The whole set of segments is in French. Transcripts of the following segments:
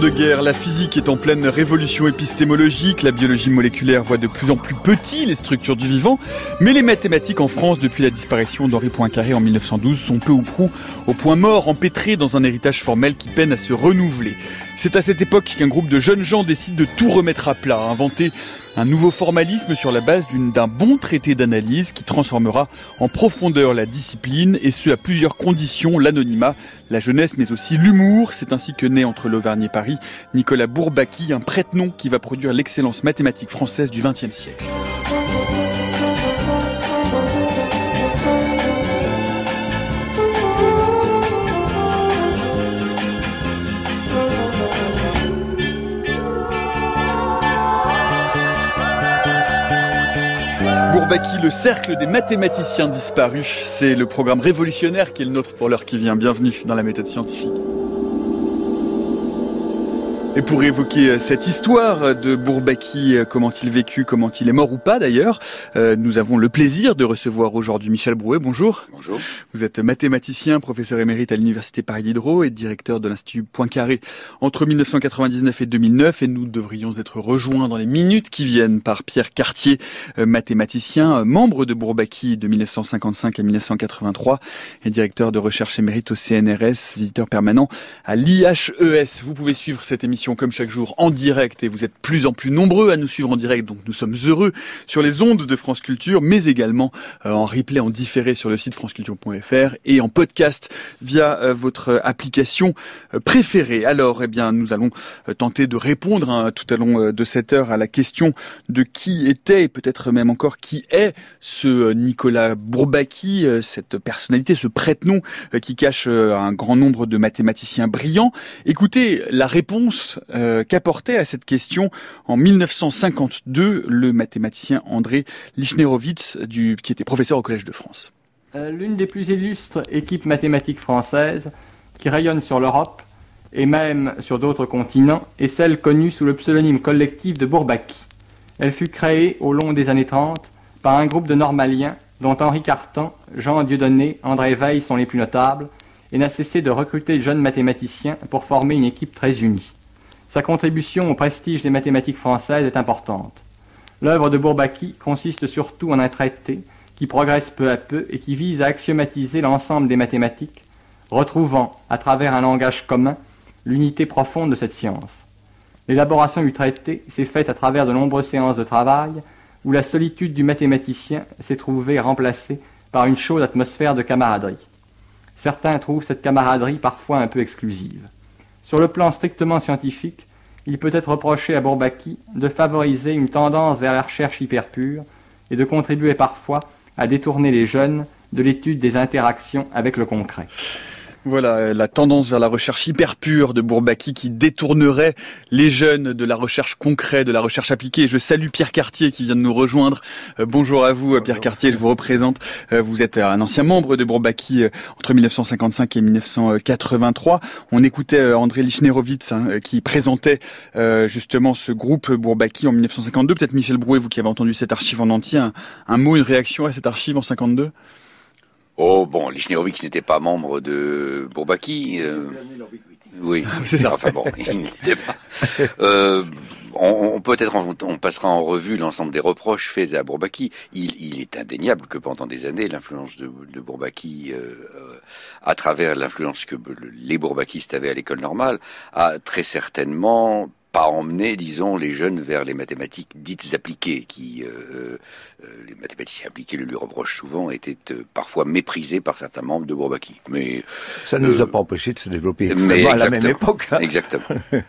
l'entre-deux-guerres, la physique est en pleine révolution épistémologique, la biologie moléculaire voit de plus en plus petit les structures du vivant, mais les mathématiques en France, depuis la disparition d'Henri Poincaré en 1912, sont peu ou prou au point mort, empêtrés dans un héritage formel qui peine à se renouveler. C'est à cette époque qu'un groupe de jeunes gens décide de tout remettre à plat, inventer un nouveau formalisme sur la base d'un bon traité d'analyse qui transformera en profondeur la discipline et ce à plusieurs conditions, l'anonymat, la jeunesse mais aussi l'humour. C'est ainsi que naît entre l'Auvergne et Paris Nicolas Bourbaki, un prête-nom qui va produire l'excellence mathématique française du XXe siècle. Le cercle des mathématiciens disparus. C'est le programme révolutionnaire qui est le nôtre pour l'heure qui vient. Bienvenue dans la méthode scientifique. Et pour évoquer euh, cette histoire de Bourbaki, euh, comment il vécu, comment il est mort ou pas d'ailleurs, euh, nous avons le plaisir de recevoir aujourd'hui Michel Brouet. Bonjour. Bonjour. Vous êtes mathématicien, professeur émérite à l'Université Paris Diderot et directeur de l'Institut Poincaré entre 1999 et 2009. Et nous devrions être rejoints dans les minutes qui viennent par Pierre Cartier, mathématicien, membre de Bourbaki de 1955 à 1983 et directeur de recherche émérite au CNRS, visiteur permanent à l'IHES. Vous pouvez suivre cette émission comme chaque jour en direct et vous êtes plus en plus nombreux à nous suivre en direct, donc nous sommes heureux sur les ondes de France Culture, mais également euh, en replay, en différé sur le site franceculture.fr et en podcast via euh, votre application euh, préférée. Alors, eh bien, nous allons tenter de répondre hein, tout au long de cette heure à la question de qui était et peut-être même encore qui est ce Nicolas Bourbaki, cette personnalité, ce prête-nom qui cache un grand nombre de mathématiciens brillants. Écoutez la réponse euh, qu'apportait à cette question en 1952 le mathématicien André Lichnerovitz, du, qui était professeur au Collège de France. Euh, l'une des plus illustres équipes mathématiques françaises qui rayonne sur l'Europe et même sur d'autres continents est celle connue sous le pseudonyme collectif de Bourbaki. Elle fut créée au long des années 30 par un groupe de normaliens dont Henri Cartan, Jean Dieudonné, André Veil sont les plus notables, et n'a cessé de recruter de jeunes mathématiciens pour former une équipe très unie. Sa contribution au prestige des mathématiques françaises est importante. L'œuvre de Bourbaki consiste surtout en un traité qui progresse peu à peu et qui vise à axiomatiser l'ensemble des mathématiques, retrouvant, à travers un langage commun, l'unité profonde de cette science. L'élaboration du traité s'est faite à travers de nombreuses séances de travail où la solitude du mathématicien s'est trouvée remplacée par une chaude atmosphère de camaraderie. Certains trouvent cette camaraderie parfois un peu exclusive. Sur le plan strictement scientifique, il peut être reproché à Bourbaki de favoriser une tendance vers la recherche hyper pure et de contribuer parfois à détourner les jeunes de l'étude des interactions avec le concret. Voilà, euh, la tendance vers la recherche hyper pure de Bourbaki qui détournerait les jeunes de la recherche concrète, de la recherche appliquée. Je salue Pierre Cartier qui vient de nous rejoindre. Euh, bonjour à vous, Pierre Cartier, je vous représente. Euh, vous êtes un ancien membre de Bourbaki entre 1955 et 1983. On écoutait André Lichnerovitz hein, qui présentait justement ce groupe Bourbaki en 1952. Peut-être Michel Brouet, vous qui avez entendu cette archive en entier, un, un mot, une réaction à cette archive en 52 Oh bon, Lichnerovic n'était pas membre de Bourbaki. Euh... Oui, c'est ça. Enfin bon, il n'était pas. Euh, on, peut-être on, passera en revue l'ensemble des reproches faits à Bourbaki. Il, est indéniable que pendant des années, l'influence de, de Bourbaki, euh, à travers l'influence que les Bourbakistes avaient à l'école normale, a très certainement pas emmener, disons, les jeunes vers les mathématiques dites appliquées, qui, euh, euh, les mathématiciens appliqués le lui reprochent souvent, étaient euh, parfois méprisés par certains membres de Bourbaki. Mais ça ne nous a pas empêché de se développer à la même époque. Hein. Exactement.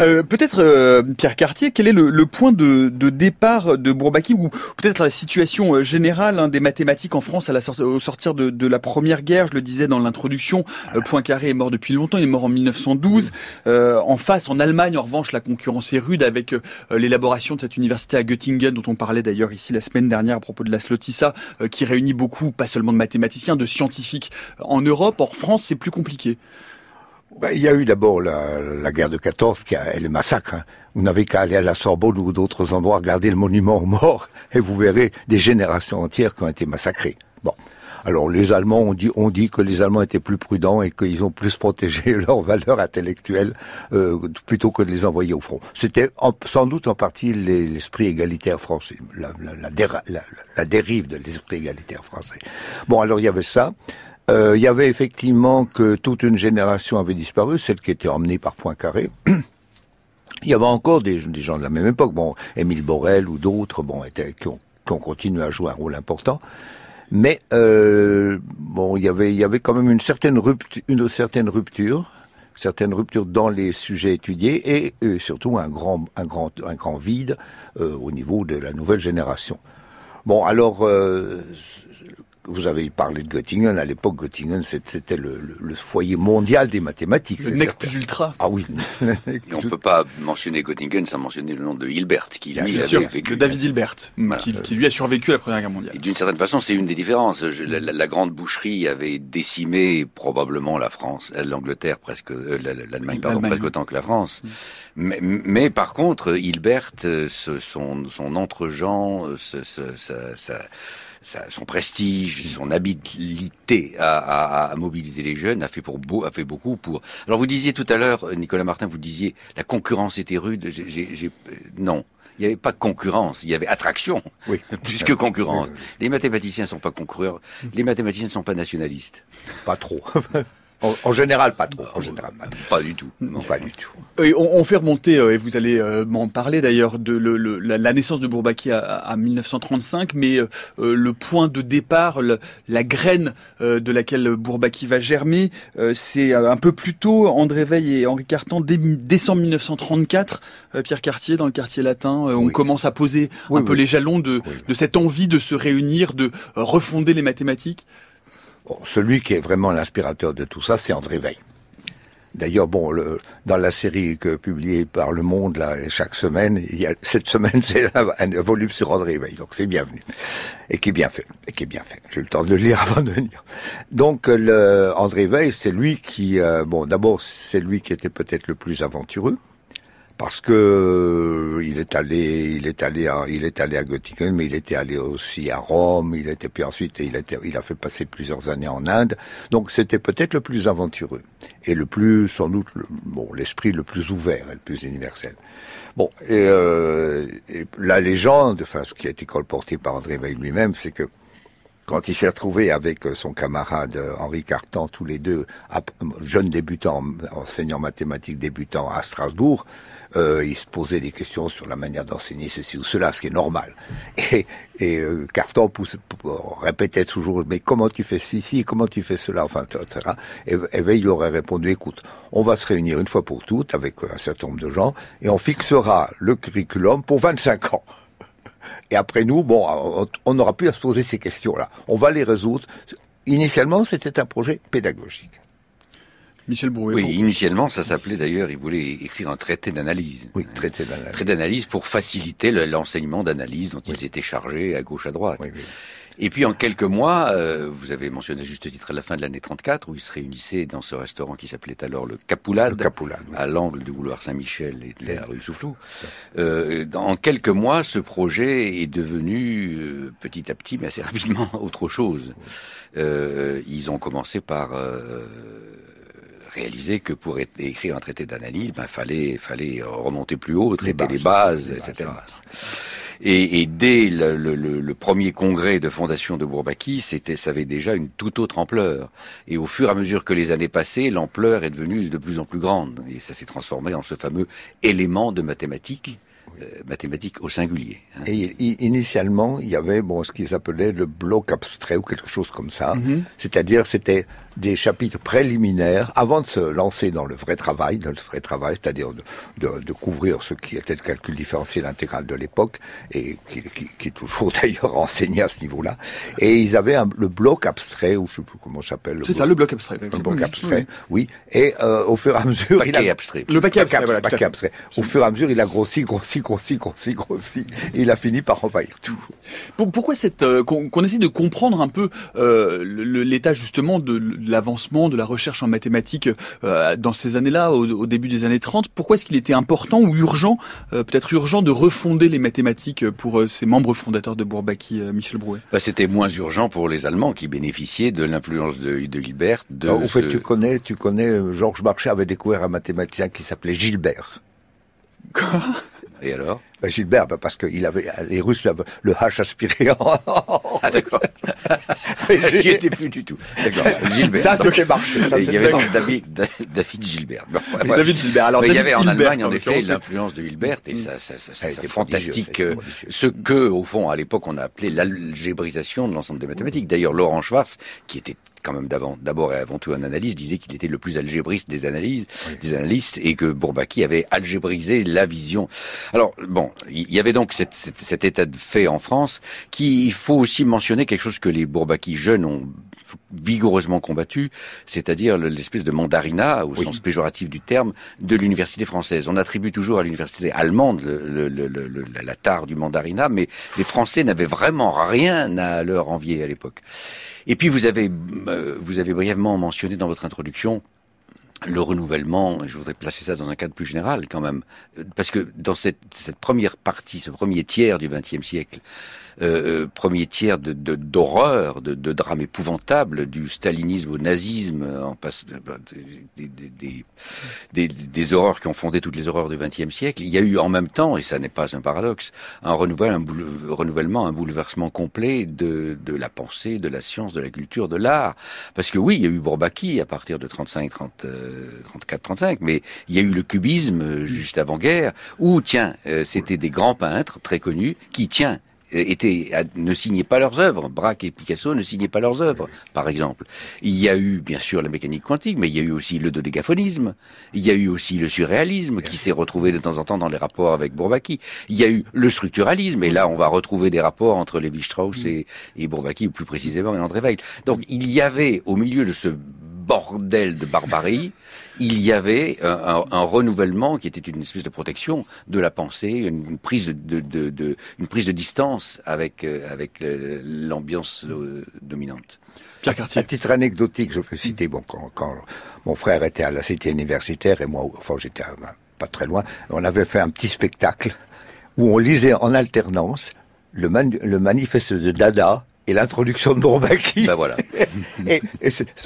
Euh, peut-être euh, Pierre Cartier, quel est le, point de, départ de Bourbaki ou peut-être la situation euh, générale hein, des mathématiques en France à la au sortir de, la Première Guerre? Je le disais dans l'introduction, Poincaré est mort depuis longtemps, il est mort en 1912. en face, en Allemagne, en revanche, la concurrence est rude avec l'élaboration de cette université à Göttingen dont on parlait d'ailleurs ici la semaine dernière à propos de la Slotissa, qui réunit beaucoup, pas seulement de mathématiciens, de scientifiques en Europe. En France, c'est plus compliqué. Ben, il y a eu d'abord la, guerre de 14 qui a, et le massacre. Hein. Vous n'avez qu'à aller à la Sorbonne ou d'autres endroits, regarder le monument aux morts, et vous verrez des générations entières qui ont été massacrées. Bon. Alors les Allemands ont dit, que les Allemands étaient plus prudents et qu'ils ont plus protégé leurs valeurs intellectuelles euh, plutôt que de les envoyer au front. C'était sans doute en partie l'esprit égalitaire français, la, dérive de l'esprit égalitaire français. Bon, alors il y avait ça. Euh, il y avait effectivement que toute une génération avait disparu, celle qui était emmenée par Poincaré. il y avait encore des, gens de la même époque, bon, Émile Borel ou d'autres, bon, qui ont, continué à jouer un rôle important. Mais euh, bon, il y avait, quand même une certaine rupture, certaine rupture, dans les sujets étudiés et surtout un grand, vide euh, au niveau de la nouvelle génération. Bon, alors vous avez parlé de Göttingen. À l'époque, Göttingen, c'était le, foyer mondial des mathématiques. Le nec plus ultra. Ah oui. on ne peut pas mentionner Göttingen sans mentionner le nom de Hilbert, qui lui Bien sûr, vécu. David Hilbert, qui, lui a survécu à la Première Guerre mondiale. D'une certaine façon, c'est une des différences. la, grande boucherie avait décimé probablement la France, euh, l'Angleterre presque, euh, l'Allemagne pardon, presque autant que la France. Mm. Mais, par contre, Hilbert, euh, son, son entre-gens, sa son prestige, son habilité à, mobiliser les jeunes a fait pour beau, a fait beaucoup pour. Alors vous disiez tout à l'heure, Nicolas Martin, vous disiez la concurrence était rude. J'ai, non. Il n'y avait pas de concurrence, il y avait attraction, oui. plus que concurrence. Les mathématiciens ne sont pas concurrents, les mathématiciens ne sont pas nationalistes. Pas trop. En, général, pas trop. En général, pas, pas du tout. Non, pas du tout. on, fait remonter, euh, et vous allez euh, m'en parler d'ailleurs, de la, naissance de Bourbaki à, 1935, mais euh, le point de départ, la graine de laquelle Bourbaki va germer, c'est un peu plus tôt, André Veil et Henri Cartan, décembre 1934, Pierre Cartier, dans le quartier latin, on commence à poser un peu les jalons de, de cette envie de se réunir, de refonder les mathématiques celui qui est vraiment l'inspirateur de tout ça, c'est André Veil. D'ailleurs, bon, le, dans la série que publiée par Le Monde là chaque semaine, il y a, cette semaine c'est un volume sur André Veil, donc c'est bienvenu et qui est bien fait, et qui est bien fait. J'ai eu le temps de le lire avant de venir. Donc, le, André Veil, c'est lui qui, euh, bon, d'abord c'est lui qui était peut-être le plus aventureux parce que euh, il est allé, il est allé, à, il est allé à Göttingen, mais il était allé aussi à Rome. Il était puis ensuite, il, était, il a fait passer plusieurs années en Inde. Donc c'était peut-être le plus aventureux et le plus, sans doute, bon, l'esprit le plus ouvert et le plus universel. Bon, et, euh, la légende, enfin, ce qui a été colporté par André Veil lui-même, c'est que quand il s'est retrouvé avec son camarade Henri Cartan, tous les deux, jeunes débutants, enseignants mathématiques débutants à Strasbourg, euh, il se posait des questions sur la manière d'enseigner ceci ou cela, ce qui est normal. Et, et euh, Carton pousse, répétait toujours, mais comment tu fais ceci, comment tu fais cela, enfin, etc. Et, Veil lui aurait répondu, écoute, on va se réunir une fois pour toutes avec un certain nombre de gens et on fixera le curriculum pour 25 ans. Et après nous, bon, on n'aura plus à se poser ces questions-là. On va les résoudre. Initialement, c'était un projet pédagogique. Michel Brouet. Oui, initialement, ça s'appelait d'ailleurs, il voulait écrire un traité d'analyse. Oui, traité d'analyse. Traité d'analyse pour faciliter l'enseignement d'analyse dont ils étaient chargés à gauche à droite. Oui, oui. Et puis en quelques mois, euh, vous avez mentionné juste titre à la fin de l'année 34, où ils se réunissaient dans ce restaurant qui s'appelait alors le Capoulade, le à l'angle du boulevard Saint-Michel et de la rue Soufflot. Euh, en quelques mois, ce projet est devenu euh, petit à petit, mais assez rapidement, autre chose. Euh, ils ont commencé par euh, réaliser que pour écrire un traité d'analyse, ben, fallait, fallait remonter plus haut, traiter les bases, etc. Et, et dès le, le, le, premier congrès de fondation de Bourbaki, c'était, ça avait déjà une toute autre ampleur. Et au fur et à mesure que les années passaient, l'ampleur est devenue de plus en plus grande. Et ça s'est transformé en ce fameux élément de mathématiques euh, mathématiques au singulier. Hein. Et initialement, il y avait bon ce qu'ils appelaient le bloc abstrait ou quelque chose comme ça. Mm-hmm. C'est-à-dire, c'était des chapitres préliminaires avant de se lancer dans le vrai travail, dans le vrai travail, c'est-à-dire de, de, de, couvrir ce qui était le calcul différentiel intégral de l'époque et qui, qui, qui, est toujours d'ailleurs enseigné à ce niveau-là. Et ils avaient un, le bloc abstrait ou je sais plus comment s'appelle. C'est ça, le bloc abstrait. Le bloc abstrait, oui. Et euh, au fur et à mesure, paquet il a abstrait. Le paquet, abstrait, paquet abstrait. Au fur et à mesure, il a grossi, grossi grossi, grossi, grossi. Et il a fini par envahir tout. Pourquoi cette euh, qu'on essaie de comprendre un peu euh, l'état justement de l'avancement de la recherche en mathématiques euh, dans ces années-là, au, début des années 30 Pourquoi est-ce qu'il était important ou urgent, peut-être urgent, de refonder les mathématiques pour ces membres fondateurs de Bourbaki, Michel Brouet? Bah, C'était moins urgent pour les Allemands qui bénéficiaient de l'influence de. De en fait, tu connais, tu connais, Georges Marchais avait découvert un mathématicien qui s'appelait Gilbert. Quoi? Et alors? Ben Gilbert, ben parce que il avait les Russes le H aspiré. ah d'accord. J'y étais plus du tout. D'accord. Gilbert. Ça c'était marché. il y avait David, David Gilbert. David Gilbert. Alors il y avait en Allemagne en effet l'influence de Gilbert et ça, ça, ça, ça c'est fantastique. Euh, ce que au fond à l'époque on a appelé l'algébrisation de l'ensemble des mathématiques. D'ailleurs Laurent Schwartz, qui était quand même d'abord et avant tout un analyste, disait qu'il était le plus algébriste des analyses, des analystes, et que Bourbaki avait algébrisé la vision. Alors bon, il y avait donc cette, cet état de fait en France, qui il faut aussi mentionner quelque chose que les Bourbaki jeunes ont vigoureusement combattu, c'est-à-dire l'espèce de mandarina, au sens péjoratif du terme, de l'université française. On attribue toujours à l'université allemande le, la tare du mandarina, mais les Français n'avaient vraiment rien à leur envier à l'époque. Et puis vous avez, euh, vous avez brièvement mentionné dans votre introduction le renouvellement, je voudrais placer ça dans un cadre plus général quand même, parce que dans cette, cette première partie, ce premier tiers du XXe siècle, euh, euh, premier tiers de d'horreur, de, de, drame épouvantable, du stalinisme au nazisme, en passe des, des, des, des, horreurs qui ont fondé toutes les horreurs du XXe siècle. Il y a eu en même temps, et ça n'est pas un paradoxe, un renouvellement, un, renouvellement, un bouleversement complet de, de la pensée, de la science, de la culture, de l'art. Parce que oui, il y a eu Bourbaki à partir de 35, 30, 34, 35, mais il y a eu le cubisme juste avant-guerre, où, tiens, euh, c'était des grands peintres très connus qui, tiens, euh, étaient, ne signaient pas leurs œuvres. Braque et Picasso ne signaient pas leurs œuvres, par exemple. Il y a eu, bien sûr, la mécanique quantique, mais il y a eu aussi le dodécaphonisme. Il y a eu aussi le surréalisme qui s'est retrouvé de temps en temps dans les rapports avec Bourbaki. Il y a eu le structuralisme, et là, on va retrouver des rapports entre Lévi-Strauss et, et Bourbaki, ou plus précisément, et André Weil. Donc, il y avait, au milieu de ce bordel de barbarie, il y avait un, renouvellement qui était une espèce de protection de la pensée, une, prise de, une prise de distance avec euh, avec l'ambiance euh, dominante. Pierre Cartier. À titre anecdotique, je peux citer bon quand, mon frère était à la cité universitaire et moi, enfin j'étais pas très loin, on avait fait un petit spectacle où on lisait en alternance le, le manifeste de Dada et l'introduction de Bourbaki. Ben voilà. et,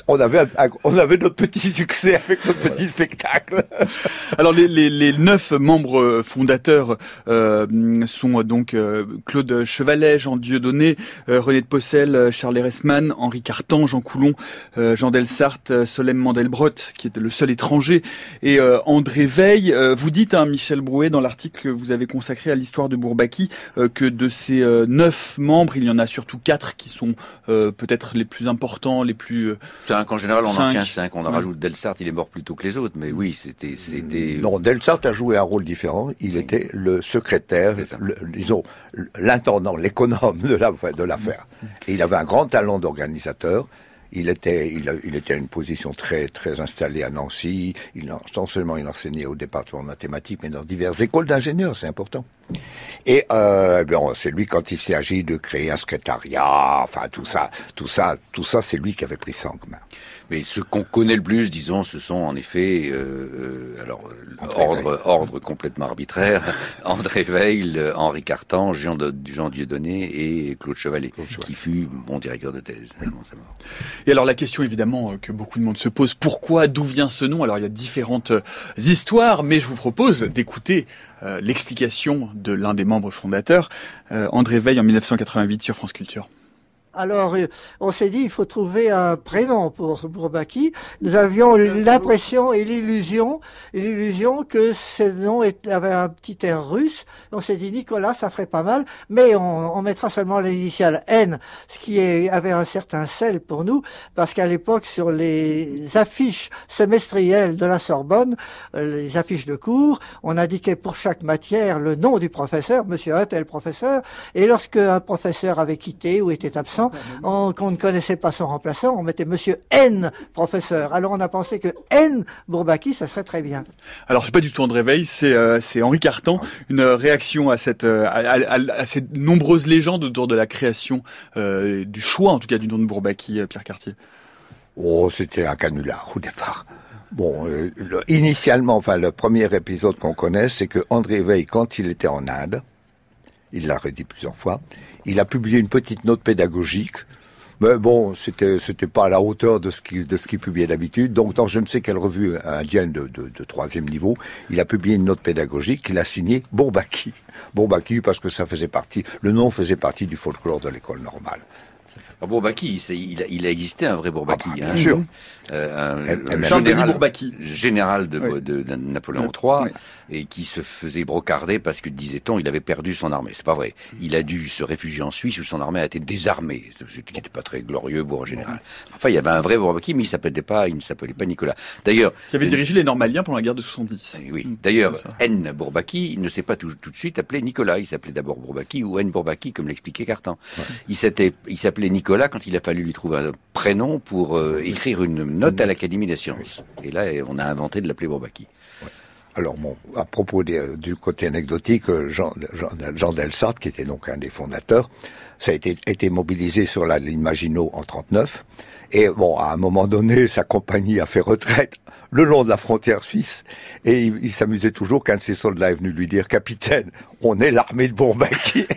on avait on avait notre petit succès avec notre petit spectacle. Alors les, les, les, neuf membres fondateurs euh, sont donc euh, Claude Chevalet, Jean Dieudonné, euh, René de Possel, Charles Eressmann, Henri Cartan, Jean Coulon, euh, Jean Delsart, Solem Mandelbrot, qui était le seul étranger, et André Veil. vous dites, hein, Michel Brouet, dans l'article que vous avez consacré à l'histoire de Bourbaki, que de ces neuf membres, il y en a surtout quatre qui sont euh, peut-être les plus importants, les plus... Euh, cinq, en général, on en tient cinq. On en rajoute Delsart, il est mort plus tôt que les autres, mais oui, c'était... c'était... Non, Delsart a joué un rôle différent. Il était le secrétaire, disons, l'intendant, l'économe de l'affaire. De Et il avait un grand talent d'organisateur. Il était, il, était à une position très, très installée à Nancy. Il, non seulement il enseignait au département de mathématiques, mais dans diverses écoles d'ingénieurs, c'est important. Et euh, c'est lui quand il s'agit de créer un secrétariat, enfin tout ça, tout ça, tout ça, c'est lui qui avait pris ça en commun. Mais ce qu'on connaît le plus, disons, ce sont en effet, euh, euh alors ordre, ordre complètement arbitraire, André Veil, Henri Cartan, Jean, de, Jean Dieudonné et Claude Chevalet, qui fut mon directeur de thèse avant sa mort. Et alors la question évidemment euh, que beaucoup de monde se pose, pourquoi, d'où vient ce nom? Alors il y a différentes euh, histoires, mais je vous propose d'écouter l'explication de l'un des membres fondateurs, André Veil en 1988 sur France Culture. Alors, euh, on s'est dit, il faut trouver un prénom pour Bourbaki. Nous avions l'impression et l'illusion, l'illusion que ce nom avait un petit air russe. On s'est dit, Nicolas, ça ferait pas mal, mais on, mettra seulement l'initiale N, ce qui avait un certain sel pour nous, parce qu'à l'époque, sur les affiches semestrielles de la Sorbonne, euh, les affiches de cours, on indiquait pour chaque matière le nom du professeur, monsieur un tel professeur, et lorsque un professeur avait quitté ou était absent, remplaçant, qu'on ne connaissait pas son remplaçant, on mettait Monsieur N professeur. Alors on a pensé que N Bourbaki, ça serait très bien. Alors c'est pas du tout André Veil, c'est euh, Henri Cartan. Une réaction à cette euh, à, ces nombreuses légendes autour de la création euh, du choix, en tout cas du nom de Bourbaki, Pierre Cartier. Oh, c'était un canular au départ. Bon, initialement, enfin, le premier épisode qu'on connaît, c'est que André Veil, quand il était en Inde, il l'a redit plusieurs fois, il a publié une petite note pédagogique. Mais bon, c'était c'était pas à la hauteur de ce qu'il de ce qu'il publiait d'habitude. Donc dans je ne sais quelle revue indienne de, de, de, troisième niveau, il a publié une note pédagogique qu'il a signée Bourbaki. Bourbaki parce que ça faisait partie, le nom faisait partie du folklore de l'école normale. Ah, Bourbaki, il a, il a existé un vrai Bourbaki. Ah, bah, bien hein. sûr. Euh, un, général, général de, de, Napoléon III et qui se faisait brocarder parce que, disait-on, il avait perdu son armée. C'est pas vrai. Il a dû se réfugier en Suisse où son armée a été désarmée, ce qui n'était pas très glorieux pour un général. Enfin, il y avait un vrai Bourbaki, mais il s'appelait pas, il ne s'appelait pas Nicolas. D'ailleurs, qui avait dirigé les Normaliens pendant la guerre de 70. Eh oui. D'ailleurs, N Bourbaki ne s'est pas tout, tout, de suite appelé Nicolas. Il s'appelait d'abord Bourbaki ou N Bourbaki, comme l'expliquait Cartan. Il il s'appelait Nicolas quand il a fallu lui trouver un prénom pour euh, écrire une note à l'Académie des sciences. Et là, on a inventé de l'appeler Bourbaki. Alors bon, à propos du côté anecdotique, Jean, Jean, Jean Delsart, qui était donc un des fondateurs, ça a été, été mobilisé sur la ligne Maginot en 39. Et bon, à un moment donné, sa compagnie a fait retraite le long de la frontière suisse. Et il, s'amusait toujours qu'un de ses soldats est venu lui dire, capitaine, on est l'armée de Bourbaki.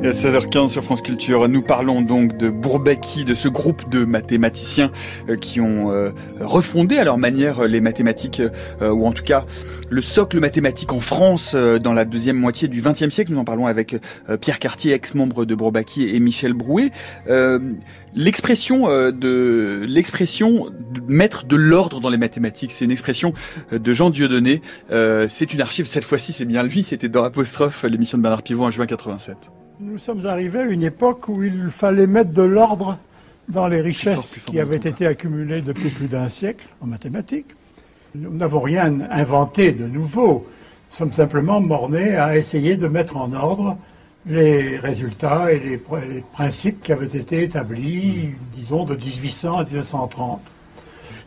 Et à 16h15 sur France Culture, nous parlons donc de Bourbaki, de ce groupe de mathématiciens euh, qui ont euh, refondé à leur manière les mathématiques, euh, ou en tout cas le socle mathématique en France dans la deuxième moitié du XXe siècle. Nous en parlons avec Pierre Cartier, ex-membre de Bourbaki, et Michel Brouet. L'expression de l'expression mettre de l'ordre dans les mathématiques, c'est une expression de Jean Dieudonné. c'est une archive. Cette fois-ci, c'est bien lui. C'était dans Apostrophe, l'émission de Bernard Pivot en juin 87. Nous sommes arrivés à une époque où il fallait mettre de l'ordre dans les richesses qui avaient été accumulées depuis plus d'un siècle en mathématiques. Nous n'avons rien inventé de nouveau. Nous sommes simplement mornés à essayer de mettre en ordre les résultats et les, les principes qui avaient été établis, disons, de 1800 à 1930.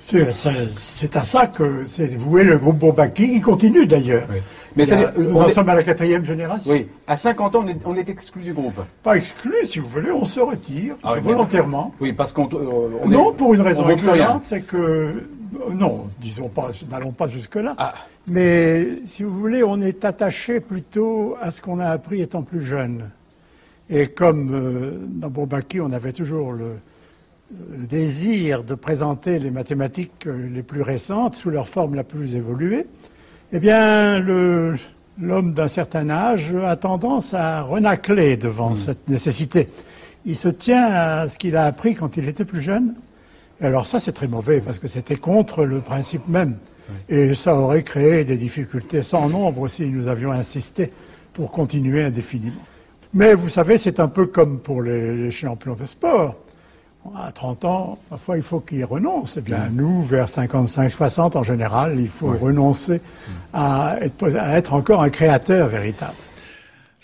C'est à ça que c'est voué le groupe Bourbaki, qui continue d'ailleurs. Mais nous en sommes à la quatrième génération. Oui. À 50 ans, on est, exclu du groupe. Pas exclu, si vous voulez, on se retire ah volontairement. Oui, parce qu'on. Euh, non, pour une raison excellente, c'est que. Euh, non, disons pas, n'allons pas jusque-là. Ah. Mais si vous voulez, on est attaché plutôt à ce qu'on a appris étant plus jeune. Et comme euh, dans Bourbaki, on avait toujours le désir de présenter les mathématiques les plus récentes sous leur forme la plus évoluée, eh bien, l'homme d'un certain âge a tendance à renacler devant hmm. cette nécessité. Il se tient à ce qu'il a appris quand il était plus jeune. Et alors ça, c'est très mauvais parce que c'était contre le principe même. Et ça aurait créé des difficultés sans nombre si nous avions insisté pour continuer indéfiniment. Mais vous savez, c'est un peu comme pour les champions de sport à 30 ans, parfois il faut qu'il renonce. Eh bien, nous, vers 55-60 en général, il faut renoncer à être, encore un créateur véritable.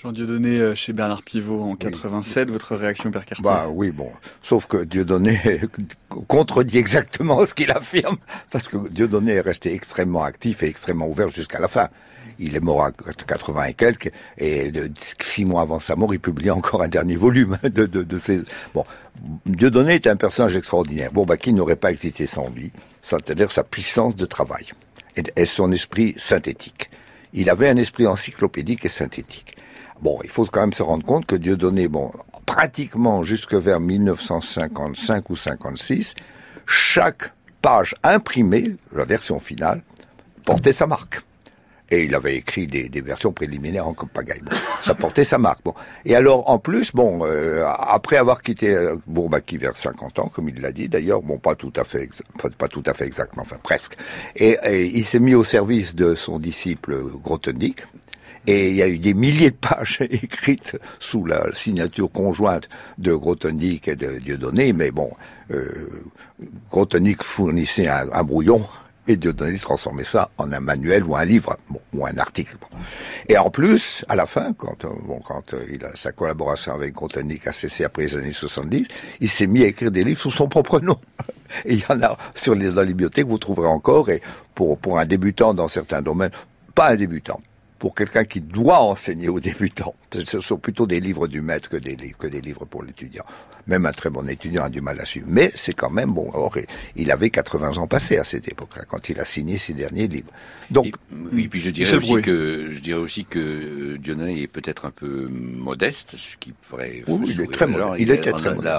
Jean Dieudonné euh, chez Bernard Pivot en 87, votre réaction, Père Cartier Bah oui, bon, sauf que Dieudonné contredit exactement ce qu'il affirme, parce que Dieudonné est resté extrêmement actif et extrêmement ouvert jusqu'à la fin. Il est mort à 80 et quelques, et six mois avant sa mort, il publie encore un dernier volume de, de, de ses... Bon, Dieudonné est un personnage extraordinaire. Bon, bah, qui n'aurait pas existé sans lui, c'est-à-dire sa puissance de travail et, son esprit synthétique. Il avait un esprit encyclopédique et synthétique. Bon, il faut quand même se rendre compte que Dieudonné, bon, pratiquement jusque vers 1955 ou 56, chaque page imprimée, la version finale, portait sa marque. Et il avait écrit des, des versions préliminaires en pagaille. Bon, ça portait sa marque. Bon. Et alors, en plus, bon, euh, après avoir quitté euh, Bourbaki vers 50 ans, comme il l'a dit d'ailleurs, bon, pas tout à fait, pas tout à fait exactement, enfin presque. Et, il s'est mis au service de son disciple Grothendieck. Et il y a eu des milliers de pages écrites sous la signature conjointe de Grothendieck et de Dieudonné, mais bon, euh, Grothendieck fournissait un, brouillon et Dieudonné transformait ça en un manuel ou un livre, ou un article. Et en plus, à la fin, quand, euh, euh, il a, sa collaboration avec Grothendieck a cessé après les années 70, il s'est mis à écrire des livres sous son propre nom. Et il y en a sur les, dans les bibliothèques, vous trouverez encore, et pour, un débutant dans certains domaines, pas un débutant, pour quelqu'un qui doit enseigner aux débutants. Ce sont plutôt des livres du maître que des livres pour l'étudiant. Même un très bon étudiant a du mal à suivre. Mais c'est quand même bon. Or, il avait 80 ans passés à cette époque-là, quand il a signé ses derniers livres. Donc, oui, puis je dirais aussi que je dirais aussi que Dionnet est peut-être un peu modeste, ce qui pourrait. Oui, il est très modeste. Il, était très modeste.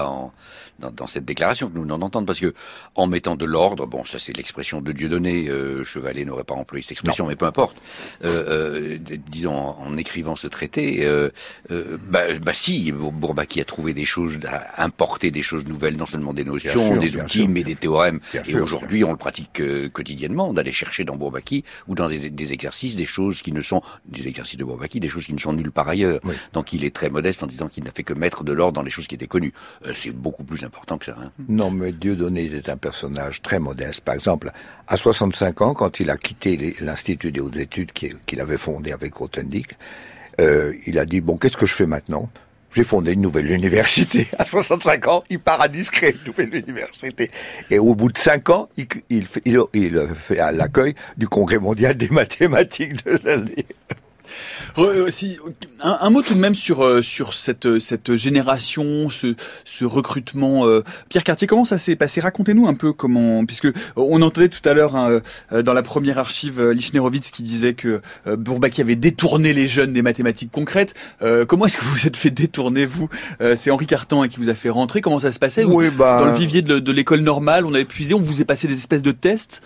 Dans, dans, cette déclaration que nous n'en entendons parce que en mettant de l'ordre, bon, ça c'est l'expression de Dieudonné. Euh, Chevalet n'aurait pas employé cette expression, mais peu importe. Euh, euh, disons en, écrivant ce traité, euh, euh, bah, bah, si, Bourbaki a trouvé des choses, importé des choses nouvelles, non seulement des notions, des outils, mais des théorèmes. et aujourd'hui, on le pratique euh, quotidiennement, d'aller chercher dans Bourbaki ou dans des, exercices des choses qui ne sont des exercices de Bourbaki, des choses qui ne sont nulle part ailleurs. Donc il est très modeste en disant qu'il n'a fait que mettre de l'ordre dans les choses qui étaient connues. c'est beaucoup plus important que ça. Hein. Non, mais Dieudonné était un personnage très modeste. Par exemple, à 65 ans, quand il a quitté l'Institut des hautes études qu'il avait fondé avec Grothendieck, euh, il a dit, bon, qu'est-ce que je fais maintenant? J'ai fondé une nouvelle université. À 65 ans, il part à discret, une nouvelle université. Et au bout de 5 ans, il, fait l'accueil du Congrès mondial des mathématiques de l'année. Euh, un, mot tout de même sur euh, sur cette euh, cette génération, ce, ce recrutement. Pierre Cartier, comment ça s'est passé? Racontez-nous un peu comment, puisque on entendait tout à l'heure hein, dans la première archive Lichnerowitz qui disait que Bourbaki avait détourné les jeunes des mathématiques concrètes. comment est-ce que vous vous êtes fait détourner vous? C'est Henri Cartan hein, qui vous a fait rentrer. Comment ça se passait? Oui, bah... Dans le vivier de, de l'école normale, on avait puisé, on vous est passé des espèces de tests?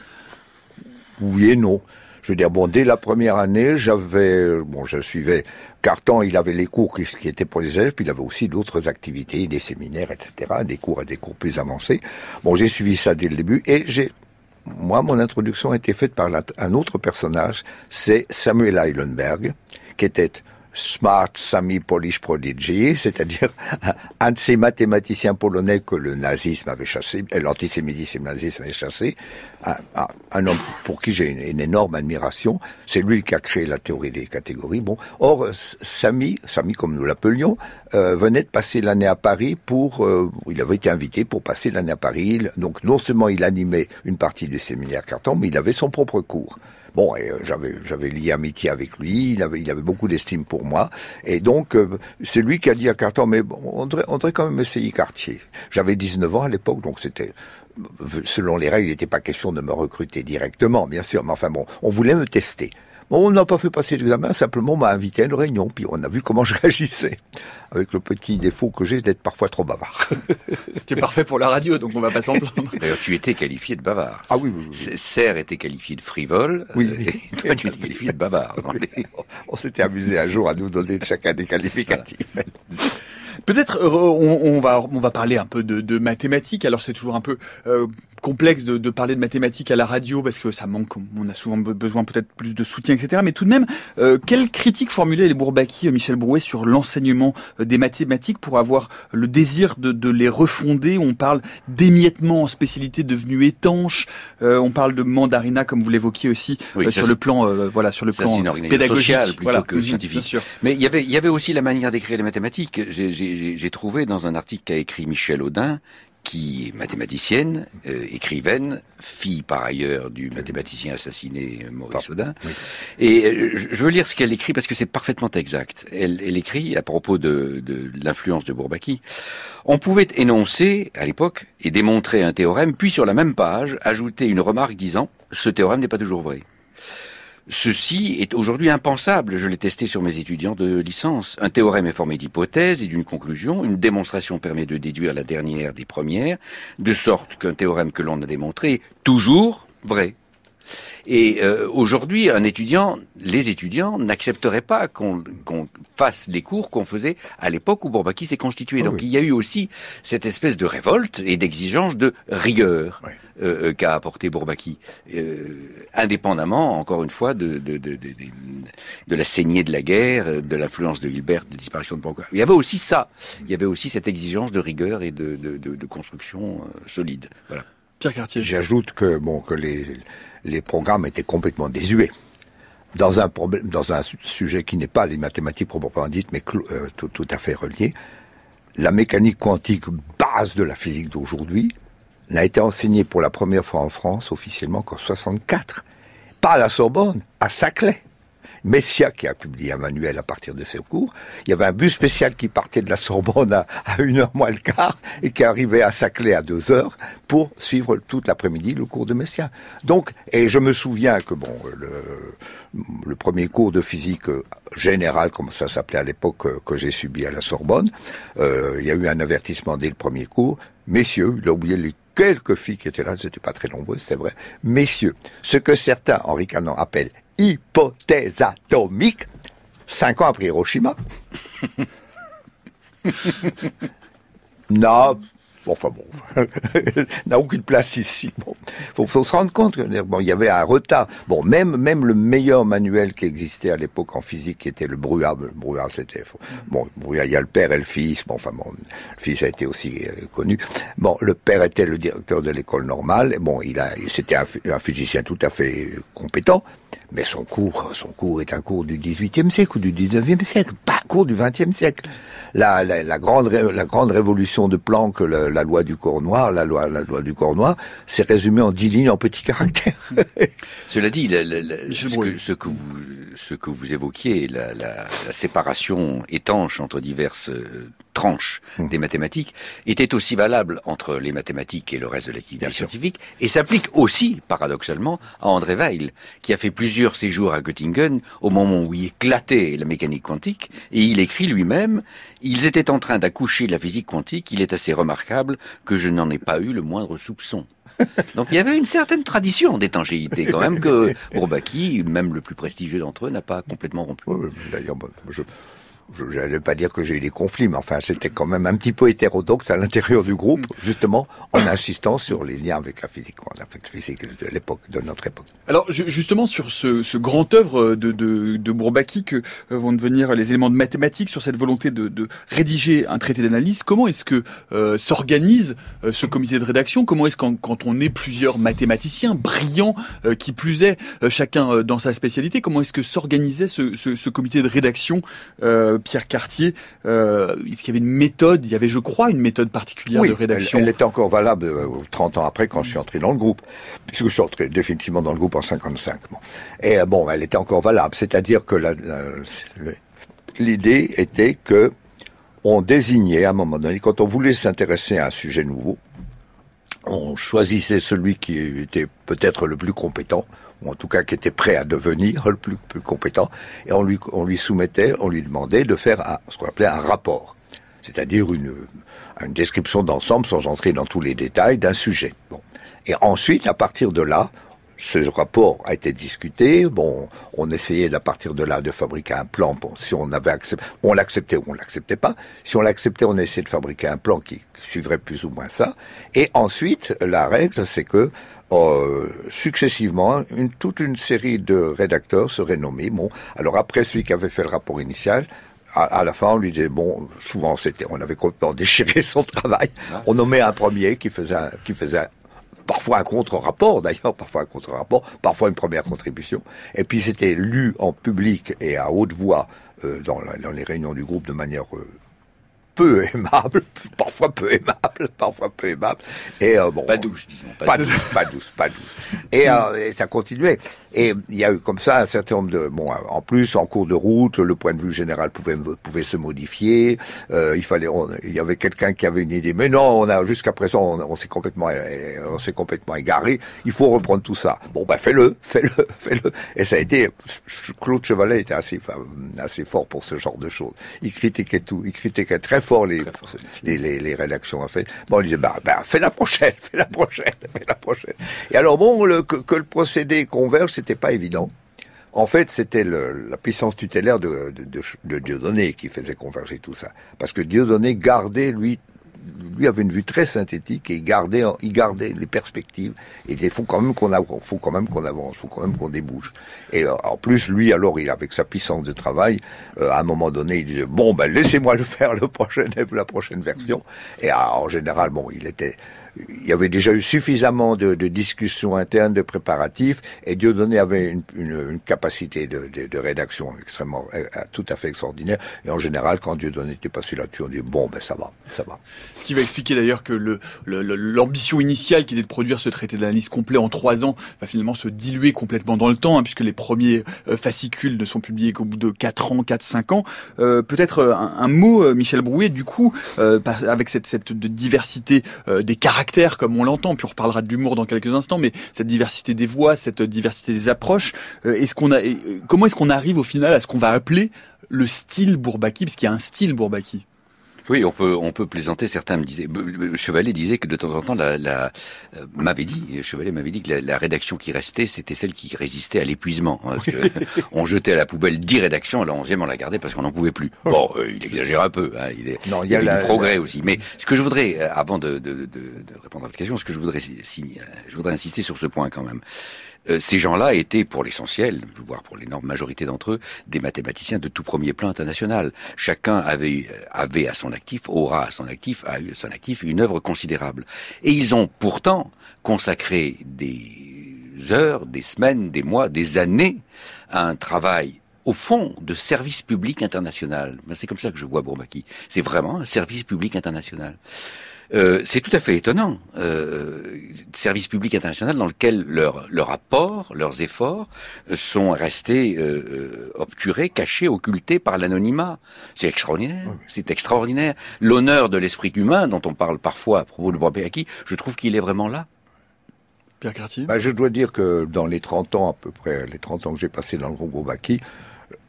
Oui et non. Je veux dire, bon, dès la première année, j'avais, bon, je suivais Carton, il avait les cours qui, étaient pour les élèves, puis il avait aussi d'autres activités, des séminaires, etc., des cours et des cours plus avancés. Bon, j'ai suivi ça dès le début, et j'ai, moi, mon introduction a été faite par un autre personnage, c'est Samuel Eilenberg, qui était Smart Sami Polish Prodigy, c'est-à-dire un de ces mathématiciens polonais que le nazisme avait chassé, euh, l'antisémitisme nazisme avait chassé, un, homme pour qui j'ai une, énorme admiration. C'est lui qui a créé la théorie des catégories. Bon, or Sami, Sami comme nous l'appelions, euh, venait de passer l'année à Paris pour, euh, il avait été invité pour passer l'année à Paris. Donc non seulement il animait une partie du séminaire Carton, mais il avait son propre cours. Bon, et euh, j'avais lié amitié avec lui, il avait il avait beaucoup d'estime pour moi, et donc euh, c'est lui qui a dit à Carton, mais bon, on devrait on devrait quand même essayer Cartier. J'avais 19 ans à l'époque, donc c'était selon les règles, il n'était pas question de me recruter directement, bien sûr, mais enfin bon, on voulait me tester on n'a pas fait passer l'examen, simplement on m'a invité à une réunion, puis on a vu comment je réagissais. Avec le petit défaut que j'ai d'être parfois trop bavard. C'était parfait pour la radio, donc on va pas s'en plaindre. D'ailleurs, tu étais qualifié de bavard. Ah oui, oui, oui. Serre était qualifié de frivole, oui. Euh, et toi tu étais qualifié de bavard. on s'était amusé un jour à nous donner chacun des qualificatifs. Peut-être euh, on, va on va parler un peu de, mathématiques. Alors c'est toujours un peu euh, complexe de, parler de mathématiques à la radio parce que ça manque, on a souvent besoin peut-être plus de soutien, etc. Mais tout de même, euh, quelle critique formulait les Bourbaki, Michel Brouet, sur l'enseignement des mathématiques pour avoir le désir de, les refonder? On parle d'émiettement en spécialité devenu étanche. on parle de mandarina, comme vous l'évoquiez aussi, sur le plan, voilà, sur le plan pédagogique, social plutôt que mhm, scientifique. Mais il y avait, il y avait aussi la manière d'écrire les mathématiques. J'ai j'ai trouvé dans un article qu'a écrit Michel Audin, qui est mathématicienne, euh, écrivaine, fille par ailleurs du mathématicien assassiné Maurice Audin. Et euh, je veux lire ce qu'elle écrit parce que c'est parfaitement exact. Elle, elle, écrit à propos de, de l'influence de Bourbaki. On pouvait énoncer à l'époque et démontrer un théorème, puis sur la même page ajouter une remarque disant ce théorème n'est pas toujours vrai. Ceci est aujourd'hui impensable. Je l'ai testé sur mes étudiants de licence. Un théorème est formé d'hypothèses et d'une conclusion. Une démonstration permet de déduire la dernière des premières, de sorte qu'un théorème que l'on a démontré est toujours vrai. Et euh, aujourd'hui, un étudiant, les étudiants n'accepteraient pas qu'on fasse les cours qu'on faisait à l'époque où Bourbaki s'est constitué. Ah Donc il y a eu aussi cette espèce de révolte et d'exigence de rigueur euh, euh, qu'a apporté Bourbaki, indépendamment, encore une fois, de, de, de, de, la saignée de la guerre, de l'influence de Hilbert, de la disparition de Bourbaki. Il y avait aussi ça. Il y avait aussi cette exigence de rigueur et de, de construction solide. Voilà. Pierre Cartier. J'ajoute que bon que les les programmes étaient complètement désuets. Dans un, sujet qui n'est pas les mathématiques proprement dites, mais euh, tout, tout, à fait relié, la mécanique quantique base de la physique d'aujourd'hui n'a été enseignée pour la première fois en France officiellement qu'en 64. Pas à la Sorbonne, à Saclay. Messia qui a publié un manuel à partir de ses cours. Il y avait un bus spécial qui partait de la Sorbonne à, une heure moins le quart et qui arrivait à Saclay à deux heures pour suivre toute l'après-midi le cours de Messia. Donc, et je me souviens que bon, le, premier cours de physique générale, comme ça s'appelait à l'époque, que j'ai subi à la Sorbonne, euh, il y a eu un avertissement dès le premier cours. Messieurs, il a oublié les quelques filles qui étaient là, elles n'étaient pas très nombreuses, c'est vrai. Messieurs, ce que certains, Henri Canon, appellent hypothèse atomique, cinq ans après Hiroshima. non, enfin bon, n'a aucune place ici. Bon, faut, faut se rendre compte que bon, il y avait un retard. Bon, même même le meilleur manuel qui existait à l'époque en physique, qui était le Brouillard. Le c'était bon, il y a le père et le fils. Bon, enfin bon, le fils a été aussi euh, connu. Bon, le père était le directeur de l'école normale. Et bon, il a, c'était un, un physicien tout à fait compétent. Mais son cours, son cours est un cours du XVIIIe siècle ou du XIXe siècle, pas un cours du XXe siècle. La, la, la, grande, la grande révolution de Planck, la, la, loi du corps noir, la loi, la loi du corps noir, c'est résumé en dix lignes en petits caractères. Cela dit, ce, que, ce, que, vous, ce que vous évoquiez, la, séparation étanche entre diverses euh, tranche mmh. des mathématiques était aussi valable entre les mathématiques et le reste de l'activité scientifique et s'applique aussi, paradoxalement, à André Weil, qui a fait plusieurs séjours à Göttingen au moment où il éclatait la mécanique quantique et il écrit lui-même ils étaient en train d'accoucher de la physique quantique, il est assez remarquable que je n'en ai pas eu le moindre soupçon. Donc il y avait une certaine tradition d'étanchéité quand même que Bourbaki, même le plus prestigieux d'entre eux, n'a pas complètement rompu. D'ailleurs, je, je n'allais pas dire que j'ai eu des conflits, mais enfin, c'était quand même un petit peu hétérodoxe à l'intérieur du groupe, mm. justement, en insistant sur les liens avec la physique, avec la physique de l'époque, de notre époque. Alors, justement, sur ce, ce grand œuvre de, de, de, Bourbaki que euh, vont devenir les éléments de mathématiques, sur cette volonté de, de rédiger un traité d'analyse, comment est-ce que euh, s'organise euh, ce comité de rédaction? Comment est-ce quand, quand on est plusieurs mathématiciens brillants, qui plus est, chacun dans sa spécialité, comment est-ce que s'organisait ce, ce, ce, comité de rédaction Pierre Cartier, euh, est-ce qu'il y avait une méthode Il y avait, je crois, une méthode particulière de rédaction. Elle, elle, était encore valable 30 euh, ans après quand je suis entré dans le groupe, puisque je suis entré définitivement dans le groupe en 55. Bon. Et euh, bon, elle était encore valable, c'est-à-dire que l'idée était que on désignait à un moment donné, quand on voulait s'intéresser à un sujet nouveau, on choisissait celui qui était peut-être le plus compétent, ou en tout cas qui était prêt à devenir le plus, compétent, et on lui, soumettait, on lui demandait de faire un, ce qu'on appelait un rapport, c'est-à-dire une, une description d'ensemble sans entrer dans tous les détails d'un sujet. Bon. Et ensuite, à partir de là, ce rapport a été discuté. Bon, on essayait à partir de là de fabriquer un plan. Bon, si on avait accepté, on l'acceptait ou on l'acceptait pas. Si on l'acceptait, on essayait de fabriquer un plan qui suivrait plus ou moins ça. Et ensuite, la règle, c'est que euh, successivement, une, toute une série de rédacteurs seraient nommés. Bon, alors après celui qui avait fait le rapport initial, à, la fin, on lui disait bon, souvent c'était, on avait complètement déchiré son travail. On nommait un premier qui faisait, qui faisait parfois un contre-rapport d'ailleurs, parfois un contre-rapport, parfois une première contribution. Et puis c'était lu en public et à haute voix euh, dans, dans, les réunions du groupe de manière euh, peu aimable, parfois peu aimable, parfois peu aimable. Et euh, bon, pas douce, disons. Pas, douce, pas douce, pas douce. Et, euh, et, ça continuait. Et il y a eu comme ça un certain nombre de bon. En plus, en cours de route, le point de vue général pouvait pouvait se modifier. Euh, il fallait, il y avait quelqu'un qui avait une idée. Mais non, on a jusqu'à présent, on, on s'est complètement, on s'est complètement égaré. Il faut reprendre tout ça. Bon, ben fais-le, fais-le, fais-le. Et ça a été. Claude Chevalet était assez, assez fort pour ce genre de choses. Il critiquait tout. Il critiquait très fort les, les, les, rédactions en fait. Bon, on disait bah, bah fais la prochaine, fais la prochaine, fais la prochaine. Et alors bon, le, que, que le procédé converge, c'était pas évident. En fait, c'était la puissance tutélaire de, Dieudonné qui faisait converger tout ça. Parce que Dieudonné gardait, lui, lui avait une vue très synthétique et il gardait, il gardait les perspectives. Et il faut quand même qu'on faut quand même qu'on avance, faut quand même qu'on débouche. Et euh, en plus, lui, alors, il avec sa puissance de travail, euh, à un moment donné, il disait bon ben laissez-moi le faire le prochain, la prochaine version. Et ah, en général, bon, il était il y avait déjà eu suffisamment de, de discussions internes, de préparatifs, et Dieudonné avait une, une, une capacité de, de, de, rédaction extrêmement, euh, euh, tout à fait extraordinaire. Et en général, quand Dieudonné n'était pas sur là-dessus, on dit bon, ben ça va, ça va. Ce qui va expliquer d'ailleurs que l'ambition le, initiale, qui était de produire ce traité d'analyse complet en trois ans, va finalement se diluer complètement dans le temps, hein, puisque les premiers euh, fascicules ne sont publiés qu'au bout de quatre ans, quatre cinq ans. Euh, Peut-être un, un, mot, Michel Brouet, du coup, euh, avec cette, cette diversité des caractères comme on l'entend, puis on reparlera de l'humour dans quelques instants, mais cette diversité des voix, cette diversité des approches, euh, euh, comment est-ce qu'on arrive au final à ce qu'on va appeler le style Bourbaki, parce qu'il y a un style Bourbaki oui, on peut on peut plaisanter. Certains me disaient, Chevalet disait que de temps en temps, la, la euh, m'avait dit, Chevalet m'avait dit que la, rédaction qui restait, c'était celle qui résistait à l'épuisement. Hein, on jetait à la poubelle dix rédactions, à la onzième on la gardait parce qu'on n'en pouvait plus. Bon, euh, il exagère un peu. Hein, il, est, non, il y a, du progrès aussi. Mais ce que je voudrais, euh, avant de, de, de, de répondre à votre question, ce que je voudrais, je voudrais insister sur ce point quand même. Euh, ces gens-là étaient, pour l'essentiel, voire pour l'énorme majorité d'entre eux, des mathématiciens de tout premier plan international. Chacun avait, euh, avait à son actif, aura à son actif, a eu à son actif une œuvre considérable. Et ils ont pourtant consacré des heures, des semaines, des mois, des années à un travail au fond, de service public international. Ben, c'est comme ça que je vois Bourbaki. C'est vraiment un service public international. Euh, c'est tout à fait étonnant. Euh, service public international dans lequel leur, leur apport, leurs efforts sont restés euh, obturés, cachés, occultés par l'anonymat. C'est extraordinaire. C'est extraordinaire. L'honneur de l'esprit humain dont on parle parfois à propos de Bourbaki, je trouve qu'il est vraiment là. Pierre Cartier? Bah, Je dois dire que dans les 30 ans, à peu près, les 30 ans que j'ai passé dans le groupe Bourbaki,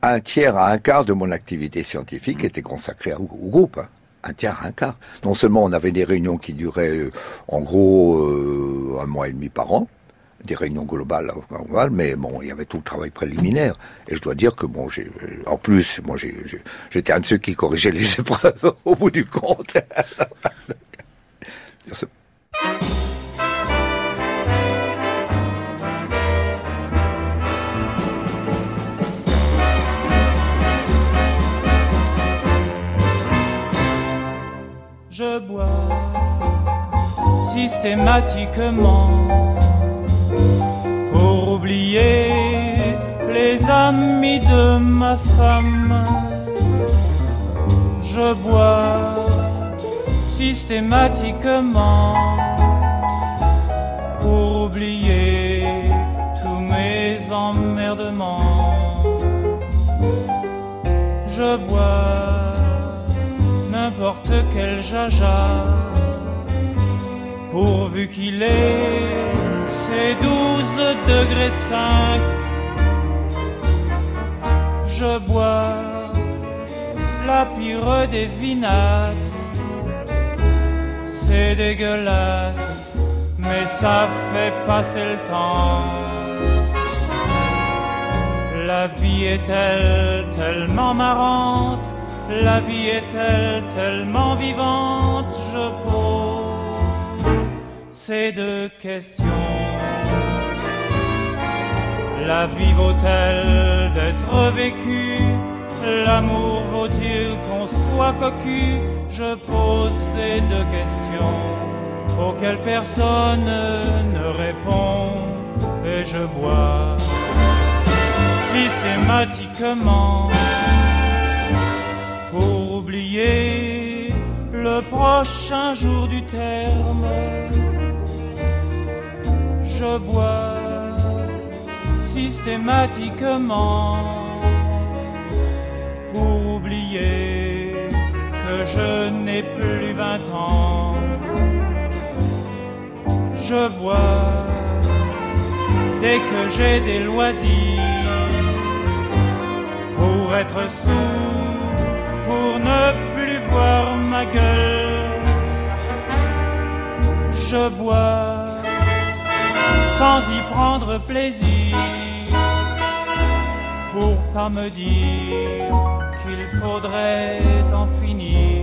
un tiers à un quart de mon activité scientifique était consacré au, groupe. Un tiers, un quart. Non seulement on avait des réunions qui duraient euh, en gros euh, un mois et demi par an, des réunions globales, mais bon, il y avait tout le travail préliminaire. Et je dois dire que bon, j'ai, en plus, moi, j'étais un de ceux qui corrigeaient les épreuves au bout du compte. je bois systématiquement pour oublier les amis de ma femme. Je bois systématiquement pour oublier tous mes emmerdements. Je bois n'importe quel jaja, pourvu qu'il ait ses douze degrés cinq. Je bois la pire des vinasses, c'est dégueulasse, mais ça fait passer le temps. La vie est-elle tellement marrante la vie est-elle tellement vivante Je pose ces deux questions. La vie vaut-elle d'être vécue? L'amour vaut-il qu'on soit cocu? Je pose ces deux questions auxquelles personne ne répond et je bois systématiquement le prochain jour du terme. Je bois systématiquement pour oublier que je n'ai plus vingt ans. Je bois dès que j'ai des loisirs pour être sous pour ne plus voir ma gueule. Je bois sans y prendre plaisir pour pas me dire qu'il faudrait en finir.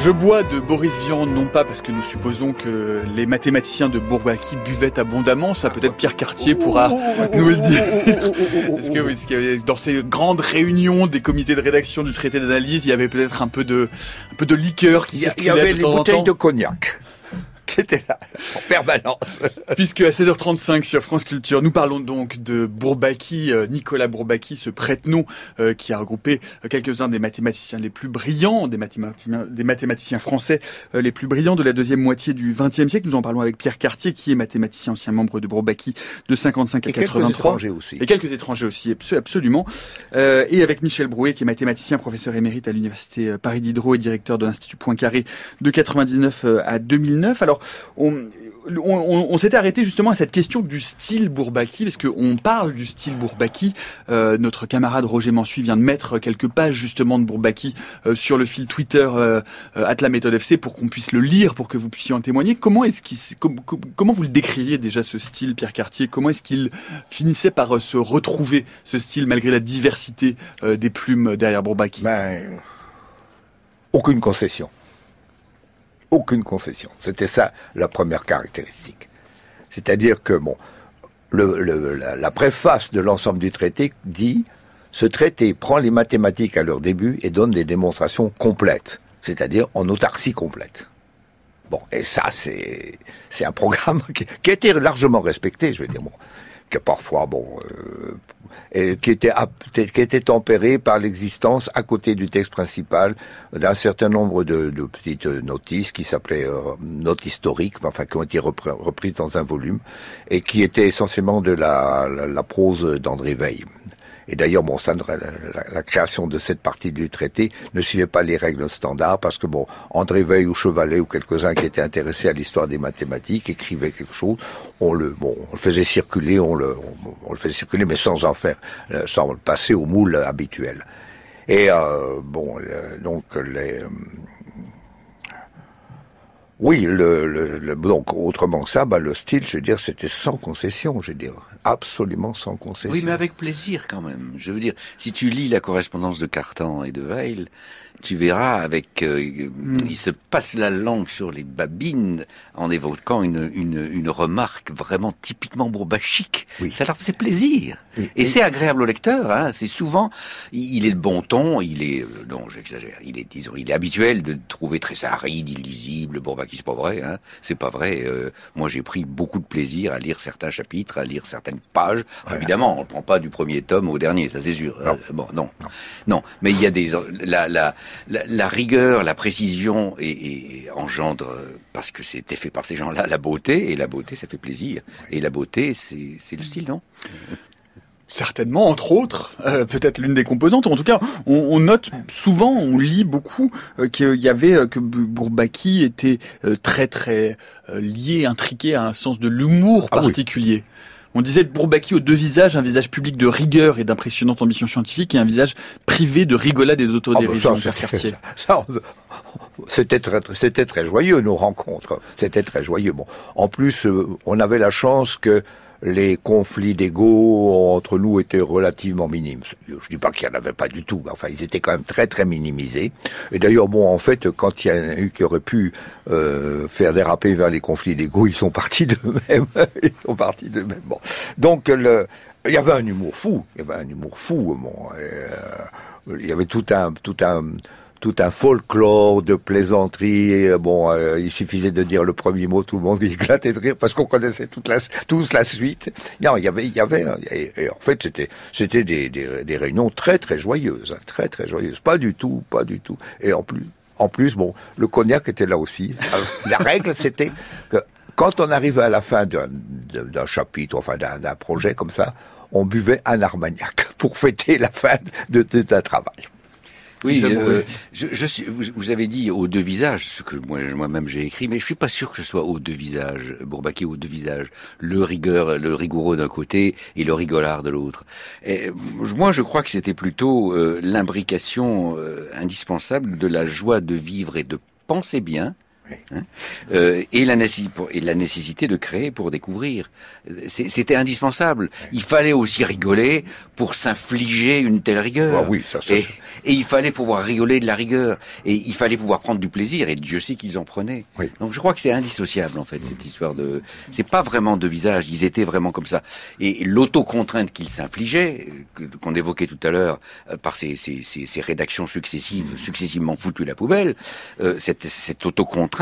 Je bois de Boris Vian, non pas parce que nous supposons que les mathématiciens de Bourbaki buvaient abondamment, ça peut-être Pierre Cartier pourra nous le dire. Parce que, oui, dans ces grandes réunions des comités de rédaction du traité d'analyse, il y avait peut-être un peu de, un peu de liqueur qui circulait Il y avait de les temps en bouteilles temps. de cognac qui étaient là en permanence. Puisque à 16h35 sur France Culture, nous parlons donc de Bourbaki, euh, Nicolas Bourbaki, ce prête-nom euh, qui a regroupé euh, quelques-uns des mathématiciens les plus brillants, des mathématiciens, des mathématiciens français euh, les plus brillants de la deuxième moitié du XXe siècle. Nous en parlons avec Pierre Cartier, qui est mathématicien, ancien membre de Bourbaki de 55 à Et quelques 83. étrangers aussi. Et quelques étrangers aussi, abso- absolument. Euh, et avec Michel Brouet, qui est mathématicien, professeur émérite à l'université Paris Diderot et directeur de l'Institut Poincaré de 99 euh, à 2009. Alors, on, s'était arrêté justement à cette question du style Bourbaki, parce qu'on parle du style Bourbaki. Euh, notre camarade Roger Mansuy vient de mettre quelques pages justement de Bourbaki euh, sur le fil Twitter euh, euh, at la méthode FC pour qu'on puisse le lire, pour que vous puissiez en témoigner. Comment est-ce qu'il, comment vous le décririez déjà ce style, Pierre Cartier? Comment est-ce qu'il finissait par se retrouver ce style malgré la diversité des plumes derrière Bourbaki? Ben, aucune concession. Aucune concession. C'était ça la première caractéristique. C'est-à-dire que, bon, la, préface de l'ensemble du traité dit ce traité prend les mathématiques à leur début et donne des démonstrations complètes, c'est-à-dire en autarcie complète. Bon, et ça, c'est c'est un programme qui, qui a été largement respecté, je veux dire, bon, que parfois, bon, euh, et qui était qui était tempéré par l'existence à côté du texte principal d'un certain nombre de, petites notices qui s'appelaient euh, notes historiques, enfin qui ont été reprises dans un volume et qui étaient essentiellement de la, la, la prose d'André Veil. Et d'ailleurs, bon, ça, la, création de cette partie du traité ne suivait pas les règles standards parce que bon, André Veil ou Chevalet ou quelques-uns qui étaient intéressés à l'histoire des mathématiques écrivaient quelque chose, on le, bon, on le faisait circuler, on le, on, le faisait circuler, mais sans en faire, euh, sans le passer au moule habituel. Et euh, bon, donc les, euh, oui, le, le, le- donc autrement que ça, bah, le style, je veux dire, c'était sans concession, je veux dire, absolument sans concession. Oui, mais avec plaisir quand même. Je veux dire, si tu lis la correspondance de Cartan et de Weil, tu verras avec, euh, il se passe la langue sur les babines en évoquant une, une, une remarque vraiment typiquement bourbachique. Oui. Ça leur faisait plaisir. Oui. Et c'est agréable au lecteur. Hein. C'est souvent, il est de bon ton, il est, euh, non, j'exagère, il est, disons, il est habituel de trouver très aride, illisible. Bourbaki, c'est pas vrai. Hein. C'est pas vrai. Euh, moi, j'ai pris beaucoup de plaisir à lire certains chapitres, à lire certaines pages. Évidemment, on ne prend pas du premier tome au dernier, ça c'est sûr. Non. Euh, bon, non. non, Mais il y a des la, la, la, la rigueur, la précision et, et engendre parce que c'était fait par ces gens-là la beauté et la beauté ça fait plaisir et la beauté c'est c'est le style non? Certainement, entre autres, euh, peut-être l'une des composantes. En tout cas, on, on note souvent, on lit beaucoup euh, qu'il y avait euh, que Bourbaki était euh, très très euh, lié, intriqué à un sens de l'humour Ah oui. particulier. On disait de Bourbaki aux deux visages, un visage public de rigueur et d'impressionnante ambition scientifique et un visage privé de rigolade et Ah bah d'autodérision. ça, ça, on- c'était très, très- c'était très joyeux nos rencontres. C'était très joyeux. Bon, en plus, euh, on avait la chance que les conflits d'ego entre nous étaient relativement minimes. Je dis pas qu'il n'y en avait pas du tout, mais enfin, ils étaient quand même très très minimisés. Et d'ailleurs, bon, en fait, quand il y en a eu qui auraient pu euh, faire déraper vers les conflits d'ego, ils sont partis d'eux-mêmes. ils sont partis d'eux-mêmes. Bon, donc le, il y avait un humour fou. Il y avait un humour fou. Bon, euh, il y avait tout un tout un tout un folklore de plaisanterie. Et, euh, bon, euh, il suffisait de dire le premier mot, tout le monde éclatait de rire parce qu'on connaissait toute la, tous la suite. Non, il y avait, il y avait, et, et en fait, c'était, c'était des, des, des réunions très, très joyeuses, hein, très, très joyeuses. Pas du tout, pas du tout. Et en plus, en plus, bon, le cognac était là aussi. La règle, c'était que quand on arrivait à la fin d'un, d'un chapitre, enfin d'un, projet comme ça, on buvait un armagnac pour fêter la fin de, de- d'un travail. Oui, euh, je, je suis, vous, avez dit aux deux visages, ce que moi-même j'ai écrit, mais je suis pas sûr que ce soit aux deux visages, Bourbaki aux deux visages, le rigueur, le rigoureux d'un côté et le rigolard de l'autre. Moi, je crois que c'était plutôt euh, l'imbrication euh, indispensable de la joie de vivre et de penser bien, Hein euh, et, la et, la nécessité de créer pour découvrir. C'était indispensable. Il fallait aussi rigoler pour s'infliger une telle rigueur. Ah oui, ça, et, et, il fallait pouvoir rigoler de la rigueur. Et il fallait pouvoir prendre du plaisir. Et Dieu sait qu'ils en prenaient. Donc je crois que c'est indissociable en fait cette histoire de. C'est pas vraiment de visage. Ils étaient vraiment comme ça. Et l'autocontrainte qu'ils s'infligeaient, qu'on évoquait tout à l'heure, euh, par ces, ces, ces, rédactions successives, successivement foutues la poubelle, euh, cette, cette autocontrainte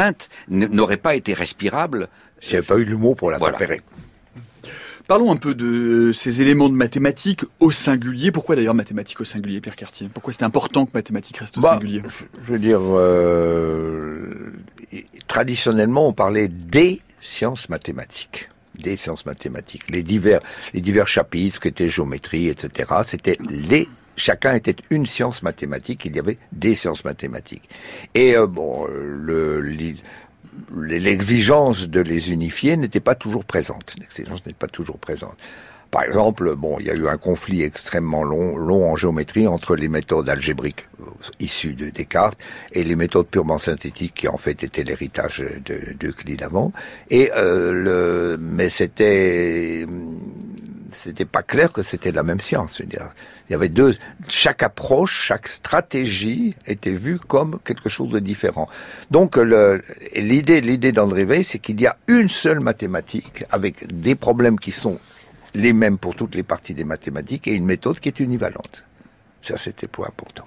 n'aurait pas été respirable. S'il n'y avait pas eu l'humour pour la voilà. Parlons un peu de ces éléments de mathématiques au singulier. Pourquoi d'ailleurs mathématiques au singulier, Pierre Cartier? Pourquoi c'était important que mathématiques reste au bah, singulier? Je veux dire, euh, traditionnellement, on parlait des sciences mathématiques des sciences mathématiques. Les divers, les divers chapitres, qui étaient géométrie, etc., c'était les chacun était une science mathématique, il y avait des sciences mathématiques. Et euh, bon, le, l'exigence de les unifier n'était pas toujours présente. L'exigence n'est pas toujours présente. Par exemple, bon, il y a eu un conflit extrêmement long, en géométrie entre les méthodes algébriques euh, issues de Descartes et les méthodes purement synthétiques qui en fait étaient l'héritage de d'Euclide avant. Euh, mais c'était c'était pas clair que c'était la même science. il y avait deux, chaque approche, chaque stratégie était vue comme quelque chose de différent. Donc l'idée, l'idée d'André Veil, c'est qu'il y a une seule mathématique avec des problèmes qui sont les mêmes pour toutes les parties des mathématiques et une méthode qui est univalente. Ça, c'était point important.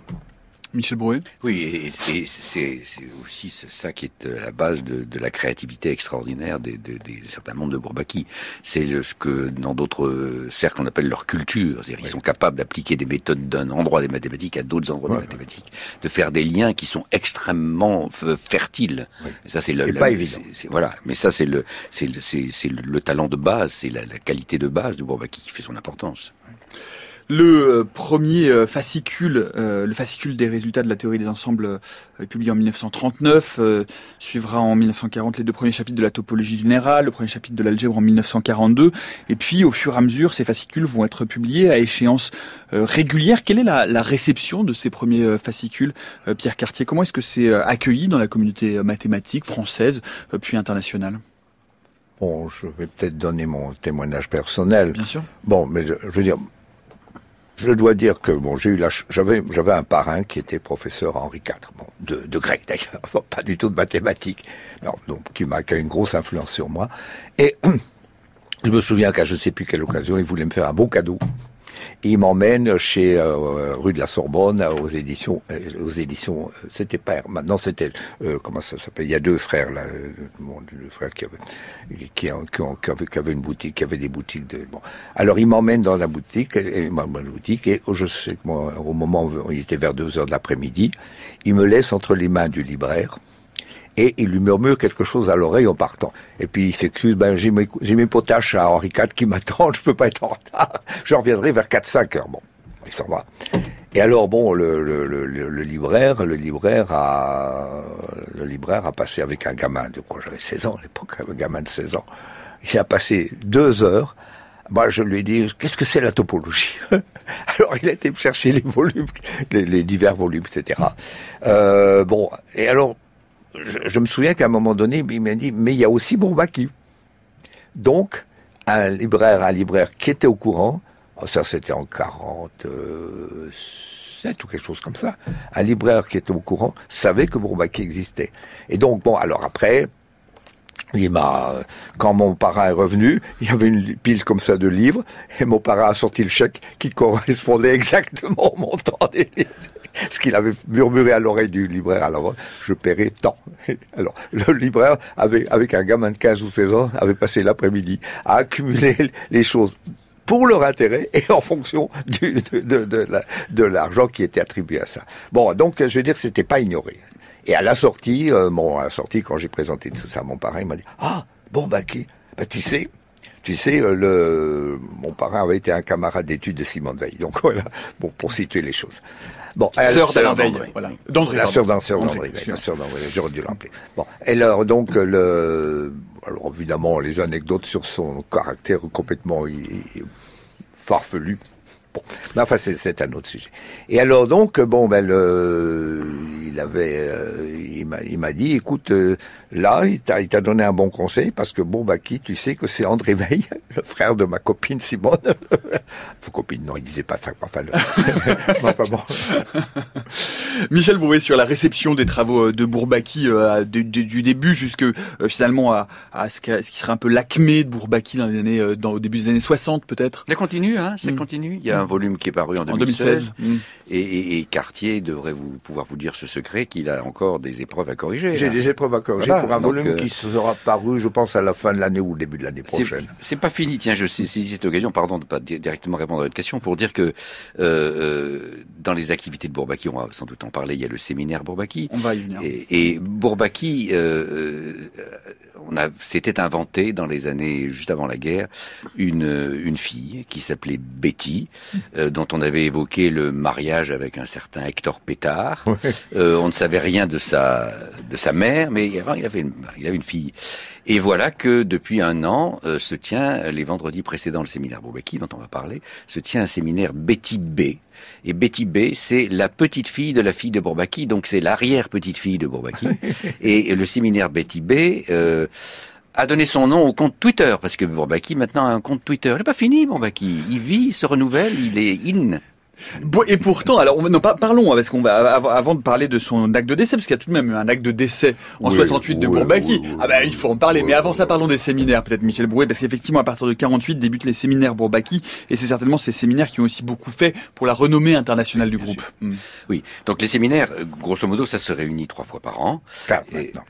Michel Brouet Oui, et, c'est aussi ça qui est euh, la base de, la créativité extraordinaire des, certains membres de Bourbaki. C'est ce que dans d'autres cercles on appelle leur culture. C'est-à-dire qu'ils sont capables d'appliquer des méthodes d'un endroit des mathématiques à d'autres endroits des mathématiques, de faire des liens qui sont extrêmement fertiles. Et ça c'est le, pas évident. voilà, mais ça c'est le c'est le, le, talent de base, c'est la, la, qualité de base de Bourbaki qui fait son importance. Le euh, premier euh, fascicule, euh, le fascicule des résultats de la théorie des ensembles, publié en 1939, suivra en 1940 les deux premiers chapitres de la topologie générale, le premier chapitre de l'algèbre en 1942, et puis au fur et à mesure, ces fascicules vont être publiés à échéance régulière. Quelle est la, la, réception de ces premiers fascicules, Pierre Cartier? Comment est-ce que c'est accueilli dans la communauté mathématique française, puis internationale? Bon, je vais peut-être donner mon témoignage personnel. Bien sûr. Bon, mais je veux dire, je dois dire que bon, j'ai eu j'avais, j'avais un parrain qui était professeur Henri IV, bon, de, grec d'ailleurs, pas du tout de mathématiques, qui m'a, a une grosse influence sur moi. Et je me souviens qu'à je sais plus quelle occasion, il voulait me faire un beau cadeau il m'emmène chez euh, rue de la Sorbonne aux éditions euh, aux éditions euh, c'était pas maintenant c'était comment ça s'appelle il y a deux frères là bon, deux frères qui avaient une boutique qui avaient des boutiques de bon. Alors il m'emmène dans la boutique et boutique et je sais moi, au moment où il était vers deux heures de l'après-midi il me laisse entre les mains du libraire et il lui murmure quelque chose à l'oreille en partant. Et puis il s'excuse, ben j'ai mes, mes, potaches à Henri IV qui m'attendent, je peux pas être en retard, je reviendrai vers 4-5 heures. Bon, il s'en va. Et alors bon, le, libraire, le libraire a, le libraire a passé avec un gamin de quoi j'avais 16 ans à l'époque, un gamin de 16 ans. Il a passé deux heures. Moi, je lui ai dit, qu'est-ce que c'est la topologie? Alors, il a été chercher les volumes, les, les divers volumes, etc. Euh, bon, et alors, je, me souviens qu'à un moment donné, il m'a dit, mais il y a aussi Bourbaki. Donc, un libraire, un libraire qui était au courant, oh, ça c'était en 47 ou quelque chose comme ça, un libraire qui était au courant savait que Bourbaki existait. Et donc, bon, alors après, il m'a, quand mon parrain est revenu, il y avait une pile comme ça de livres, et mon parrain a sorti le chèque qui correspondait exactement au montant des livres. Ce qu'il avait murmuré à l'oreille du libraire l'avant, je paierai tant. Alors, le libraire, avait, avec un gamin de 15 ou 16 ans, avait passé l'après-midi à accumuler les choses pour leur intérêt et en fonction de l'argent qui était attribué à ça. Bon, donc je veux dire, c'était pas ignoré. Et à la sortie, euh, bon, à la sortie, quand j'ai présenté tout ça à mon parrain, il m'a dit Ah, bon, bah, qui, bah, tu sais, Tu sais, euh, le, mon parrain avait été un camarade d'études de Simone Veil. Donc voilà, bon, pour situer les choses. Bon, sœur d'Alain Veil, voilà. D'André. La sœur d'André, la sœur d'André, j'aurais dû l'appeler. Bon, et alors donc le, alors évidemment les anecdotes sur son caractère complètement farfelu. Bon, mais enfin c'est un autre sujet. Et alors donc bon ben le, il avait, euh, il m'a dit, écoute, euh, là, il t'a donné un bon conseil parce que Bourbaki, tu sais que c'est André Veil, le frère de ma copine Simone. copine, non, il disait pas ça. Enfin, enfin bon. Michel Bouvet sur la réception des travaux euh, de Bourbaki du, début jusque finalement à, ce, qui serait un peu l'acmé de Bourbaki dans les années, dans, au début des années 60 peut-être. Ça continue, hein, ça mm. continue. Il y a un volume qui est paru en 2016. Mm. Et, Cartier devrait vous pouvoir vous dire ce secret qu'il a encore des épreuves à corriger. J'ai des épreuves à corriger pour un volume euh, qui sera paru, je pense, à la fin de l'année ou au début de l'année prochaine. C'est pas fini. Tiens, je saisis cette occasion, pardon de pas directement répondre à votre question, pour dire que euh, euh, dans les activités de Bourbaki, on va sans doute en parler, il y a le séminaire Bourbaki. On va y venir. Et, et Bourbaki, euh, on a, s'était inventé dans les années juste avant la guerre une, une fille qui s'appelait Betty, dont on avait évoqué le mariage avec un certain Hector Pétard. On ne savait rien de sa de sa mère, mais il avait une, il avait une fille. Et voilà que depuis un an euh, se tient les vendredis précédents le séminaire Bourbaki dont on va parler, se tient un séminaire Betty B. Et Betty B, c'est la petite fille de la fille de Bourbaki, donc c'est l'arrière petite fille de Bourbaki. et, le séminaire Betty B. Euh, a donné son nom au compte Twitter, parce que Bourbaki maintenant a un compte Twitter. Il n'est pas fini, Bourbaki. Il vit, se renouvelle, il est in. Et pourtant, alors, on, non, pas, parlons, parce qu'on va, avant de parler de son acte de décès, parce qu'il y a tout de même eu un acte de décès en 68 de Bourbaki. ah ben, il faut en parler. mais avant ça, parlons des séminaires, peut-être, Michel Brouet, parce qu'effectivement, à partir de 48, débutent les séminaires Bourbaki, et c'est certainement ces séminaires qui ont aussi beaucoup fait pour la renommée internationale du groupe. Hmm. Oui. Donc, les séminaires, grosso modo, ça se réunit trois fois par an. Maintenant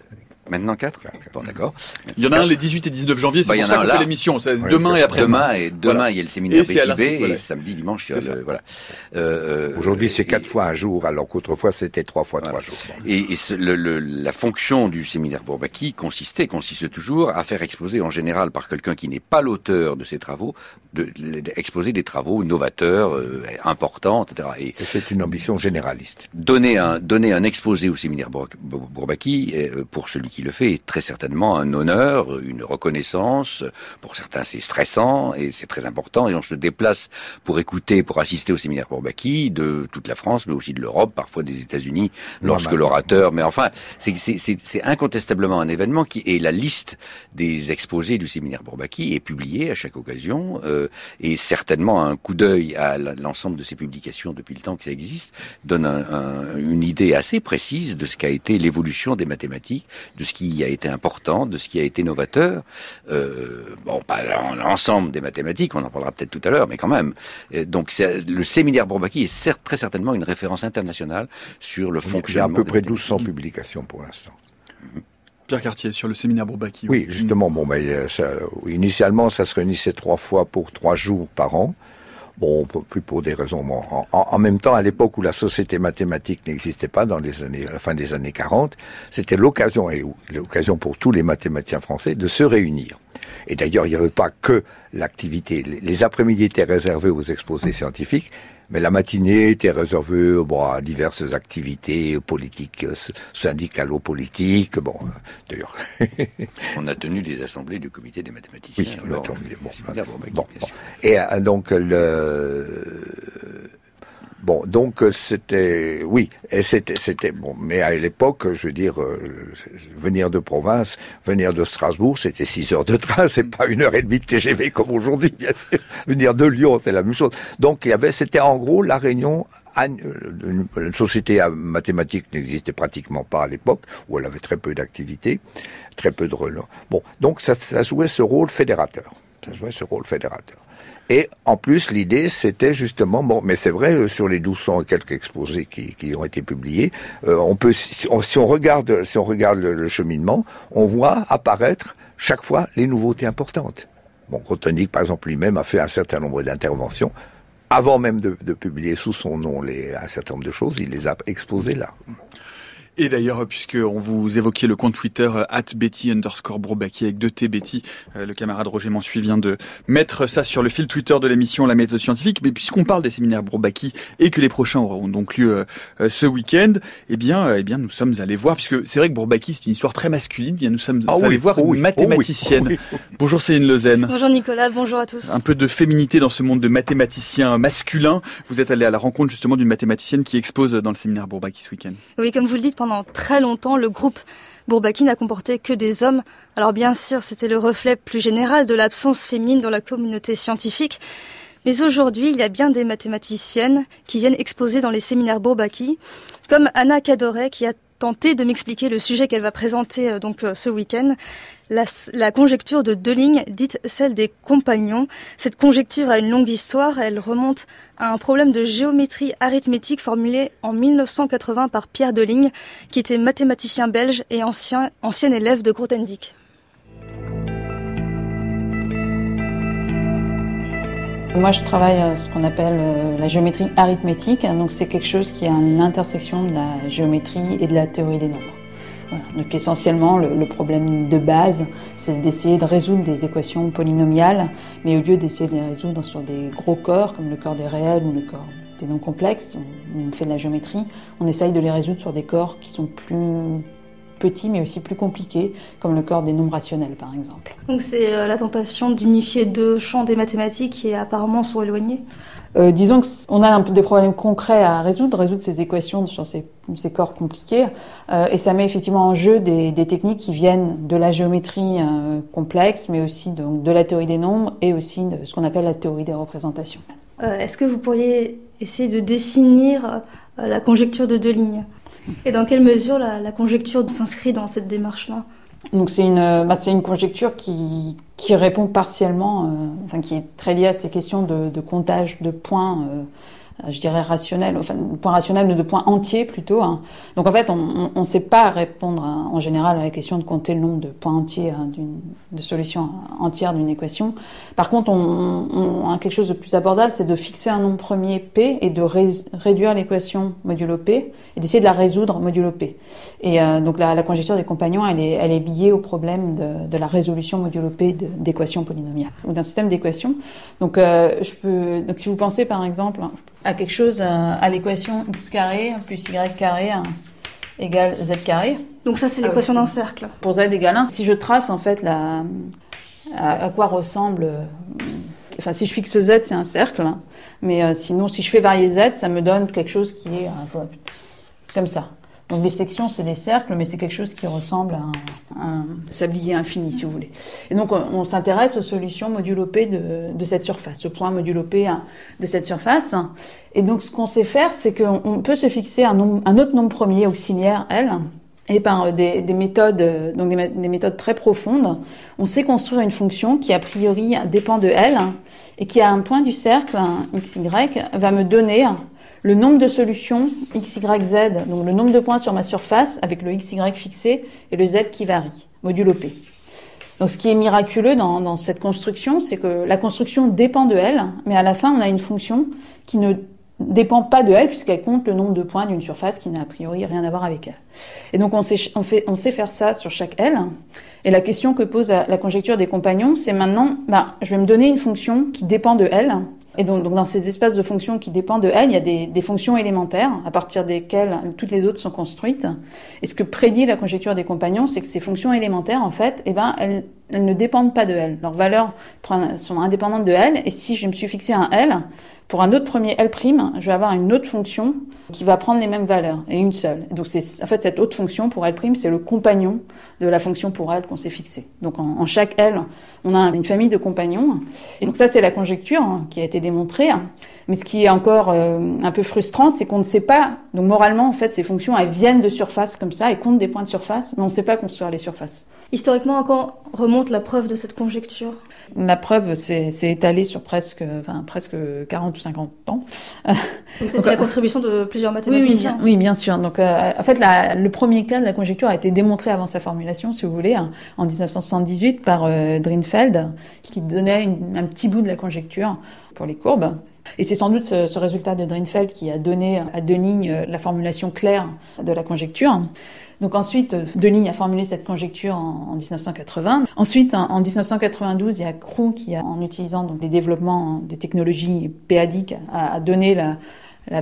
4 Bon, d'accord. Il y en a un les 18 et 19 janvier, c'est bah, pour ça qu'on fait l'émission. demain et après. Demain et demain, il y a le séminaire BTV et samedi, dimanche, il y a voilà. Euh, Aujourd'hui, c'est quatre fois un jour, alors qu'autrefois, c'était trois fois trois jours. Et, le, la fonction du séminaire Bourbaki consistait, consiste toujours à faire exposer en général par quelqu'un qui n'est pas l'auteur de ces travaux, de, exposer des travaux novateurs, euh, importants, etc. Et, c'est une ambition généraliste. Donner un, donner un exposé au séminaire Bourbaki, euh, pour celui qui le fait est très certainement un honneur, une reconnaissance. Pour certains, c'est stressant et c'est très important. Et on se déplace pour écouter, pour assister au séminaire Bourbaki de toute la France, mais aussi de l'Europe, parfois des États-Unis, lorsque l'orateur. Mais enfin, c'est incontestablement un événement qui est la liste des exposés du séminaire Bourbaki est publiée à chaque occasion euh, et certainement un coup d'œil à l'ensemble de ces publications depuis le temps que ça existe donne une idée assez précise de ce qu'a été l'évolution des mathématiques, de ce qui a été important, de ce qui a été novateur. Euh, bon, pas l'ensemble des mathématiques, on en parlera peut-être tout à l'heure, mais quand même. donc le séminaire Bourbaki est certes, très certainement une référence internationale sur le fonctionnement. Il y a à peu près 1200 publications pour l'instant. Pierre Cartier sur le séminaire Bourbaki. Oui, justement. Bon, ben, ça, initialement, ça se réunissait trois fois pour trois jours par an. Bon, plus pour des raisons. En, même temps, à l'époque où la société mathématique n'existait pas, dans les années, à la fin des années 40, c'était l'occasion, et l'occasion pour tous les mathématiciens français, de se réunir. Et d'ailleurs, il n'y avait pas que l'activité. Les après-midi étaient réservés aux exposés scientifiques, mais la matinée était réservée bon, à diverses activités politiques, syndicalo-politiques. Bon, d'ailleurs. on a tenu des assemblées du comité des mathématiciens. Oui, on a tenu, bon, bon, bon, Et euh, donc le Bon, donc euh, c'était, oui, et c'était, bon, mais à l'époque, je veux dire, euh, venir de province, venir de Strasbourg, c'était 6 heures de train, c'est pas une heure et demie de TGV comme aujourd'hui, bien sûr. Venir de Lyon, c'est la même chose. Donc il y avait, c'était en gros la réunion une société mathématique n'existait pratiquement pas à l'époque, où elle avait très peu d'activité, très peu de relais. Bon, donc ça jouait ce rôle fédérateur. Ça jouait ce rôle fédérateur. Et en plus, l'idée, c'était justement, bon, mais c'est vrai, euh, sur les 1200 et quelques exposés qui, qui ont été publiés, euh, on peut, si on, regarde, si on regarde le, cheminement, on voit apparaître chaque fois les nouveautés importantes. Bon, Grothendieck, par exemple, lui-même a fait un certain nombre d'interventions. Avant même de, de, publier sous son nom les, un certain nombre de choses, il les a exposées là. Et d'ailleurs, puisque on vous évoquiez le compte Twitter euh, at Betty underscore Brourbaki avec deux T Betty, euh, le camarade Roger Mansuy vient de mettre ça sur le fil Twitter de l'émission La méthode scientifique. Mais puisqu'on parle des séminaires Brourbaki et que les prochains auront donc lieu euh, ce week-end, eh bien, eh bien, nous sommes allés voir, puisque c'est vrai que Brourbaki c'est une histoire très masculine. Eh bien, nous sommes ah allés voir une mathématicienne. bonjour Céline Lezen. Bonjour Nicolas. Bonjour à tous. Un peu de féminité dans ce monde de mathématiciens masculins. Vous êtes allé à la rencontre justement d'une mathématicienne qui expose dans le séminaire Brourbaki ce week-end. Oui, comme vous le dites, pendant pendant très longtemps, le groupe Bourbaki n'a comporté que des hommes. Alors bien sûr, c'était le reflet plus général de l'absence féminine dans la communauté scientifique. Mais aujourd'hui, il y a bien des mathématiciennes qui viennent exposer dans les séminaires Bourbaki, comme Anna Cadoret qui a tenté de m'expliquer le sujet qu'elle va présenter euh, donc euh, ce week-end, la, conjecture de deux lignes, dite celle des compagnons. Cette conjecture a une longue histoire, elle remonte à un problème de géométrie arithmétique formulé en 1980 par Pierre Deligne, qui était mathématicien belge et ancien, ancien élève de Grothendieck. Moi, je travaille à ce qu'on appelle euh, la géométrie arithmétique. Donc, c'est quelque chose qui est à l'intersection de la géométrie et de la théorie des nombres. Donc, essentiellement, le, problème de base, c'est d'essayer de résoudre des équations polynomiales, mais au lieu d'essayer de les résoudre sur des gros corps, comme le corps des réels ou le corps des non complexes, on fait de la géométrie, on essaye de les résoudre sur des corps qui sont plus petits mais aussi plus compliqués, comme le corps des nombres rationnels par exemple. Donc c'est euh, la tentation d'unifier deux champs des mathématiques qui apparemment sont éloignés euh, Disons qu'on a un peu des problèmes concrets à résoudre, résoudre ces équations sur ces, ces corps compliqués, euh, et ça met effectivement en jeu des, des techniques qui viennent de la géométrie complexe, mais aussi donc, de la théorie des nombres et aussi de ce qu'on appelle la théorie des représentations. Est-ce que vous pourriez essayer de définir la conjecture de deux lignes? Et dans quelle mesure la, conjecture s'inscrit dans cette démarche-là donc c'est une, bah, une conjecture qui, qui répond partiellement, euh, enfin qui est très liée à ces questions de, comptage de points euh, euh, je dirais rationnel, enfin point rationnel, mais de points entiers plutôt. Hein. Donc en fait, on ne sait pas répondre hein, en général à la question de compter le nombre de points entiers hein, de solutions entières d'une équation. Par contre, on, on, a quelque chose de plus abordable, c'est de fixer un nombre premier p et de réduire l'équation modulo p et d'essayer de la résoudre modulo p. Et euh, donc la, conjecture des compagnons, elle est, liée au problème de, de la résolution modulo p d'équations polynomiales ou d'un système d'équations. Donc euh, je si vous pensez par exemple à quelque chose, euh, à l'équation x carré plus y carré égale z carré. Donc ça, c'est l'équation d'un cercle. Pour z égale 1, si je trace en fait la, à, quoi ressemble... Euh, enfin, si je fixe z, c'est un cercle. Hein. mais euh, sinon, si je fais varier z, ça me donne quelque chose qui est comme ça. Donc des sections, c'est des cercles, mais c'est quelque chose qui ressemble à un, sablier infini, si vous voulez. Et donc on, s'intéresse aux solutions modulo P de, cette surface, ce point modulo P hein, de cette surface. Et donc ce qu'on sait faire, c'est qu'on peut se fixer un, autre nombre premier auxiliaire, L, et par des, des méthodes, donc des, des, méthodes très profondes, on sait construire une fonction qui a priori dépend de L et qui à un point du cercle, x, y, va me donner le nombre de solutions x, y, z, donc le nombre de points sur ma surface avec le x, y fixé et le z qui varie, modulo p. Donc ce qui est miraculeux dans, cette construction, c'est que la construction dépend de L, mais à la fin on a une fonction qui ne dépend pas de L puisqu'elle compte le nombre de points d'une surface qui n'a a priori rien à voir avec elle. Et donc on sait faire ça sur chaque L. Et la question que pose la, conjecture des compagnons, c'est maintenant, bah, je vais me donner une fonction qui dépend de L et donc, dans ces espaces de fonctions qui dépendent de L, il y a des, fonctions élémentaires à partir desquelles toutes les autres sont construites. Et ce que prédit la conjecture des compagnons, c'est que ces fonctions élémentaires, en fait, eh ben, elles, elles ne dépendent pas de L. Leurs valeurs sont indépendantes de L. Et si je me suis fixé un L, pour un autre premier L', je vais avoir une autre fonction qui va prendre les mêmes valeurs, et une seule. Donc en fait cette autre fonction pour L', c'est le compagnon de la fonction pour L qu'on s'est fixée. Donc en, chaque L, on a une famille de compagnons. Et donc ça c'est la conjecture hein, qui a été démontrée. Mais ce qui est encore euh, un peu frustrant, c'est qu'on ne sait pas. Donc moralement, en fait, ces fonctions, elles viennent de surface comme ça, elles comptent des points de surface, mais on ne sait pas construire les surfaces. Historiquement, encore remonte la preuve de cette conjecture? La preuve s'est étalée sur presque, enfin, presque 40 ou 50 ans. C'était la contribution de plusieurs mathématiciens. Oui, oui, bien sûr. Donc, euh, en fait, la, le premier cas de la conjecture a été démontré avant sa formulation, si vous voulez, hein, en 1978 par euh, Drinfeld, qui donnait un petit bout de la conjecture pour les courbes. Et c'est sans doute ce, résultat de Drinfeld qui a donné à Delignes la formulation claire de la conjecture. Donc ensuite, Delignes a formulé cette conjecture en, 1980. Ensuite, en, 1992, il y a Crew qui, en utilisant donc, des développements des technologies péadiques, a, donné la,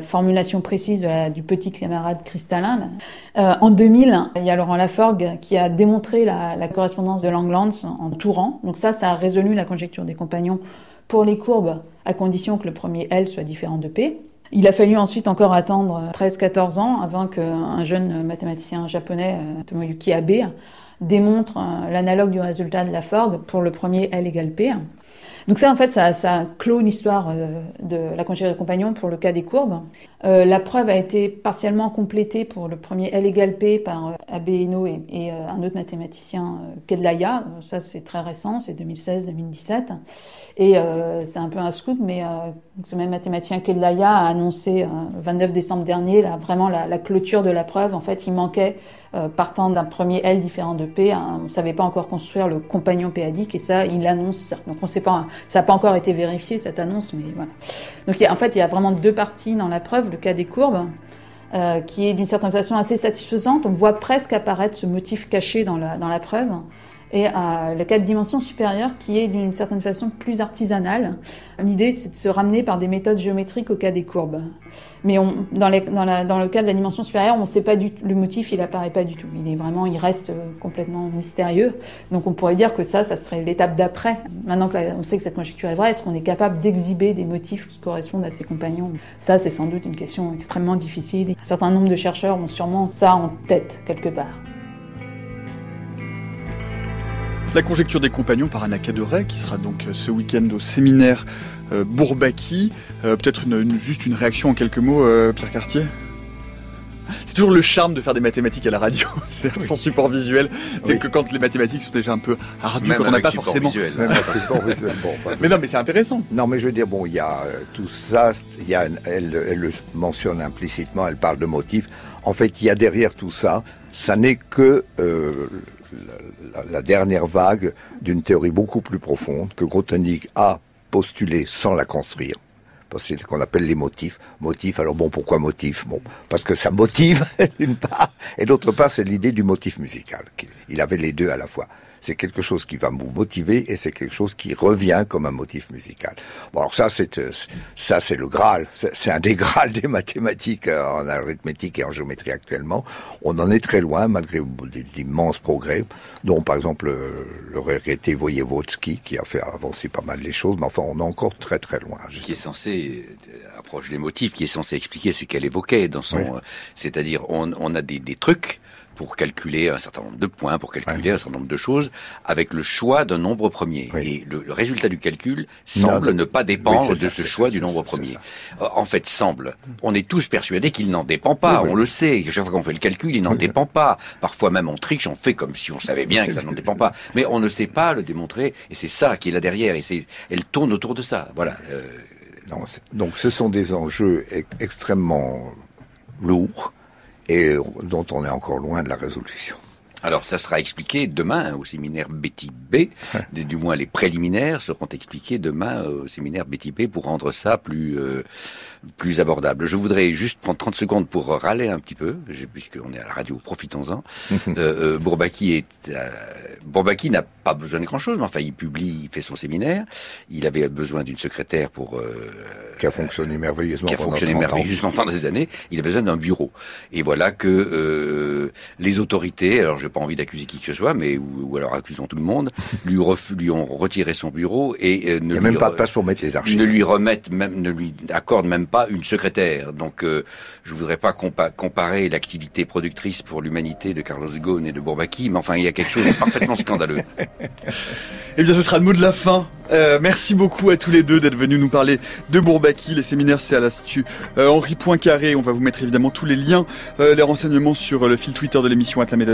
formulation précise du petit camarade cristallin. Euh, en 2000, il y a Laurent Laforgue qui a démontré la, correspondance de Langlands en tourant. Donc ça, ça a résolu la conjecture des compagnons pour les courbes, à condition que le premier L soit différent de P. Il a fallu ensuite encore attendre 13-14 ans avant qu'un jeune mathématicien japonais, euh, Tomoyuki Abe, démontre euh, l'analogue du résultat de la Forgue pour le premier L égale P. Donc ça, en fait, ça, clôt l'histoire euh, de la conjecture des compagnons pour le cas des courbes. Euh, la preuve a été partiellement complétée pour le premier L égale P par euh, Abe Eno et, et un autre mathématicien, Kedlaya. Ça, c'est très récent, c'est 2016-2017. Et c'est un peu un scoop, mais ce même mathématicien Kedlaya a annoncé le 29 décembre dernier vraiment la, clôture de la preuve. En fait, il manquait euh, partant d'un premier L différent de P. Hein, on ne savait pas encore construire le compagnon péadique et ça, il annonce. Donc on sait pas, ça n'a pas encore été vérifié cette annonce, mais voilà. Donc en fait, il y a vraiment deux parties dans la preuve. Le cas des courbes, euh, qui est d'une certaine façon assez satisfaisante. On voit presque apparaître ce motif caché dans la preuve et euh, le cas de dimension supérieure qui est d'une certaine façon plus artisanal. L'idée, c'est de se ramener par des méthodes géométriques au cas des courbes. Mais dans, la, le cas de la dimension supérieure, on sait pas du le motif, il apparaît pas du tout. Il est vraiment, il reste complètement mystérieux. Donc on pourrait dire que ça, ça serait l'étape d'après. Maintenant qu'on sait que cette conjecture est vraie, est-ce qu'on est capable d'exhiber des motifs qui correspondent à ses compagnons? Ça, c'est sans doute une question extrêmement difficile. Un certain nombre de chercheurs ont sûrement ça en tête quelque part. La conjecture des compagnons par Anna Caderet, qui sera donc euh, ce week-end au séminaire euh, Bourbaki. Euh, peut-être juste une réaction en quelques mots, Pierre Cartier? C'est toujours le charme de faire des mathématiques à la radio, c'est sans support visuel. C'est que quand les mathématiques sont déjà un peu ardues, quand on n'a pas forcément. Visuel. mais non, mais c'est intéressant. Non, mais je veux dire, bon, il y a tout ça. Il y a, elle, elle, le mentionne implicitement. Elle parle de motifs. En fait, il y a derrière tout ça. Ça n'est que la, dernière vague d'une théorie beaucoup plus profonde que Grothendieck a postulée sans la construire. C'est ce qu'on appelle les motifs. Motifs, alors bon, pourquoi motifs Bon, parce que ça motive, d'une part, et d'autre part, c'est l'idée du motif musical. Il avait les deux à la fois c'est quelque chose qui va vous motiver et c'est quelque chose qui revient comme un motif musical. Bon, alors ça, c'est euh, ça, c'est le Graal. C'est un des Graals des mathématiques euh, en arithmétique et en géométrie actuellement. On en est très loin, malgré d'immenses progrès, dont par exemple le regretté Voyevodsky, qui a fait avancer pas mal les choses, mais enfin, on est encore très très loin. Qui est censé euh, approche des motifs, qui est censé expliquer ce qu'elle évoquait dans son, c'est-à-dire on, on a des, des trucs pour calculer un certain nombre de points, pour calculer un certain nombre de choses, avec le choix d'un nombre premier. Et le, résultat du calcul semble ne pas dépendre de ce choix du nombre premier. Euh, en fait, semble. On est tous persuadés qu'il n'en dépend pas. on le sait. Chaque fois qu'on fait le calcul, il n'en dépend pas. Parfois même on triche, on fait comme si on savait bien que ça n'en dépend pas. Mais on ne sait pas le démontrer. Et c'est ça qui est là derrière. Et c'est, elle tourne autour de ça. Voilà. Euh, donc ce sont des enjeux extrêmement lourds et dont on est encore loin de la résolution. Alors ça sera expliqué demain au séminaire Betty B, du moins les préliminaires seront expliqués demain au séminaire Betty B pour rendre ça plus euh, plus abordable. Je voudrais juste prendre 30 secondes pour râler un petit peu, puisqu'on est à la radio, profitons-en. euh, euh, Bourbaki est euh, Bourbaki n'a pas besoin de grand-chose, mais enfin il publie, il fait son séminaire. Il avait besoin d'une secrétaire pour euh, qui a fonctionné merveilleusement, qui a fonctionné merveilleusement pendant des années. Il avait besoin d'un bureau. Et voilà que euh, les autorités, alors j'ai pas envie d'accuser qui que ce soit, mais ou, alors accusons tout le monde, lui, lui ont retiré son bureau et euh, ne lui même pas de place pour mettre les archives. Ne lui remettent même, ne lui accordent même pas une secrétaire. Donc euh, je voudrais pas comparer l'activité productrice pour l'humanité de Carlos Ghosn et de Bourbaki, mais enfin il y a quelque chose de parfaitement scandaleux. Eh bien ce sera le mot de la fin. Euh, merci beaucoup à tous les deux d'être venus nous parler de Bourbaki. Les séminaires, c'est à l'Institut euh, Henri Poincaré. On va vous mettre évidemment tous les liens, euh, les renseignements sur le fil Twitter de l'émission Atlamé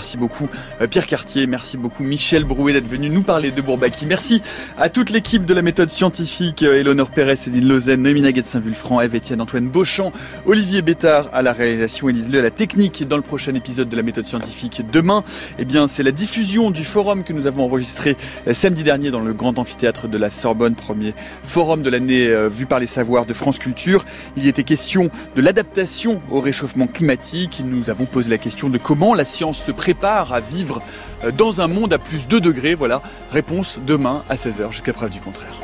Merci beaucoup Pierre Cartier, merci beaucoup Michel Brouet d'être venu nous parler de Bourbaki. Merci à toute l'équipe de la méthode scientifique, Eleonore Pérez, Céline Lausanne, Noémie Naguet de Saint-Vulfranc, Eve Etienne, Antoine Beauchamp, Olivier Bétard à la réalisation, Élise Le à la technique dans le prochain épisode de la méthode scientifique demain. Eh bien, c'est la diffusion du forum que nous avons enregistré samedi dernier dans le grand amphithéâtre de la Sorbonne, premier forum de l'année euh, vu par les savoirs de France Culture. Il y était question de l'adaptation au réchauffement climatique. Nous avons posé la question de comment la science se prépare à vivre euh, dans un monde à plus 2 degrés. Voilà, réponse demain à 16h jusqu'à preuve du contraire.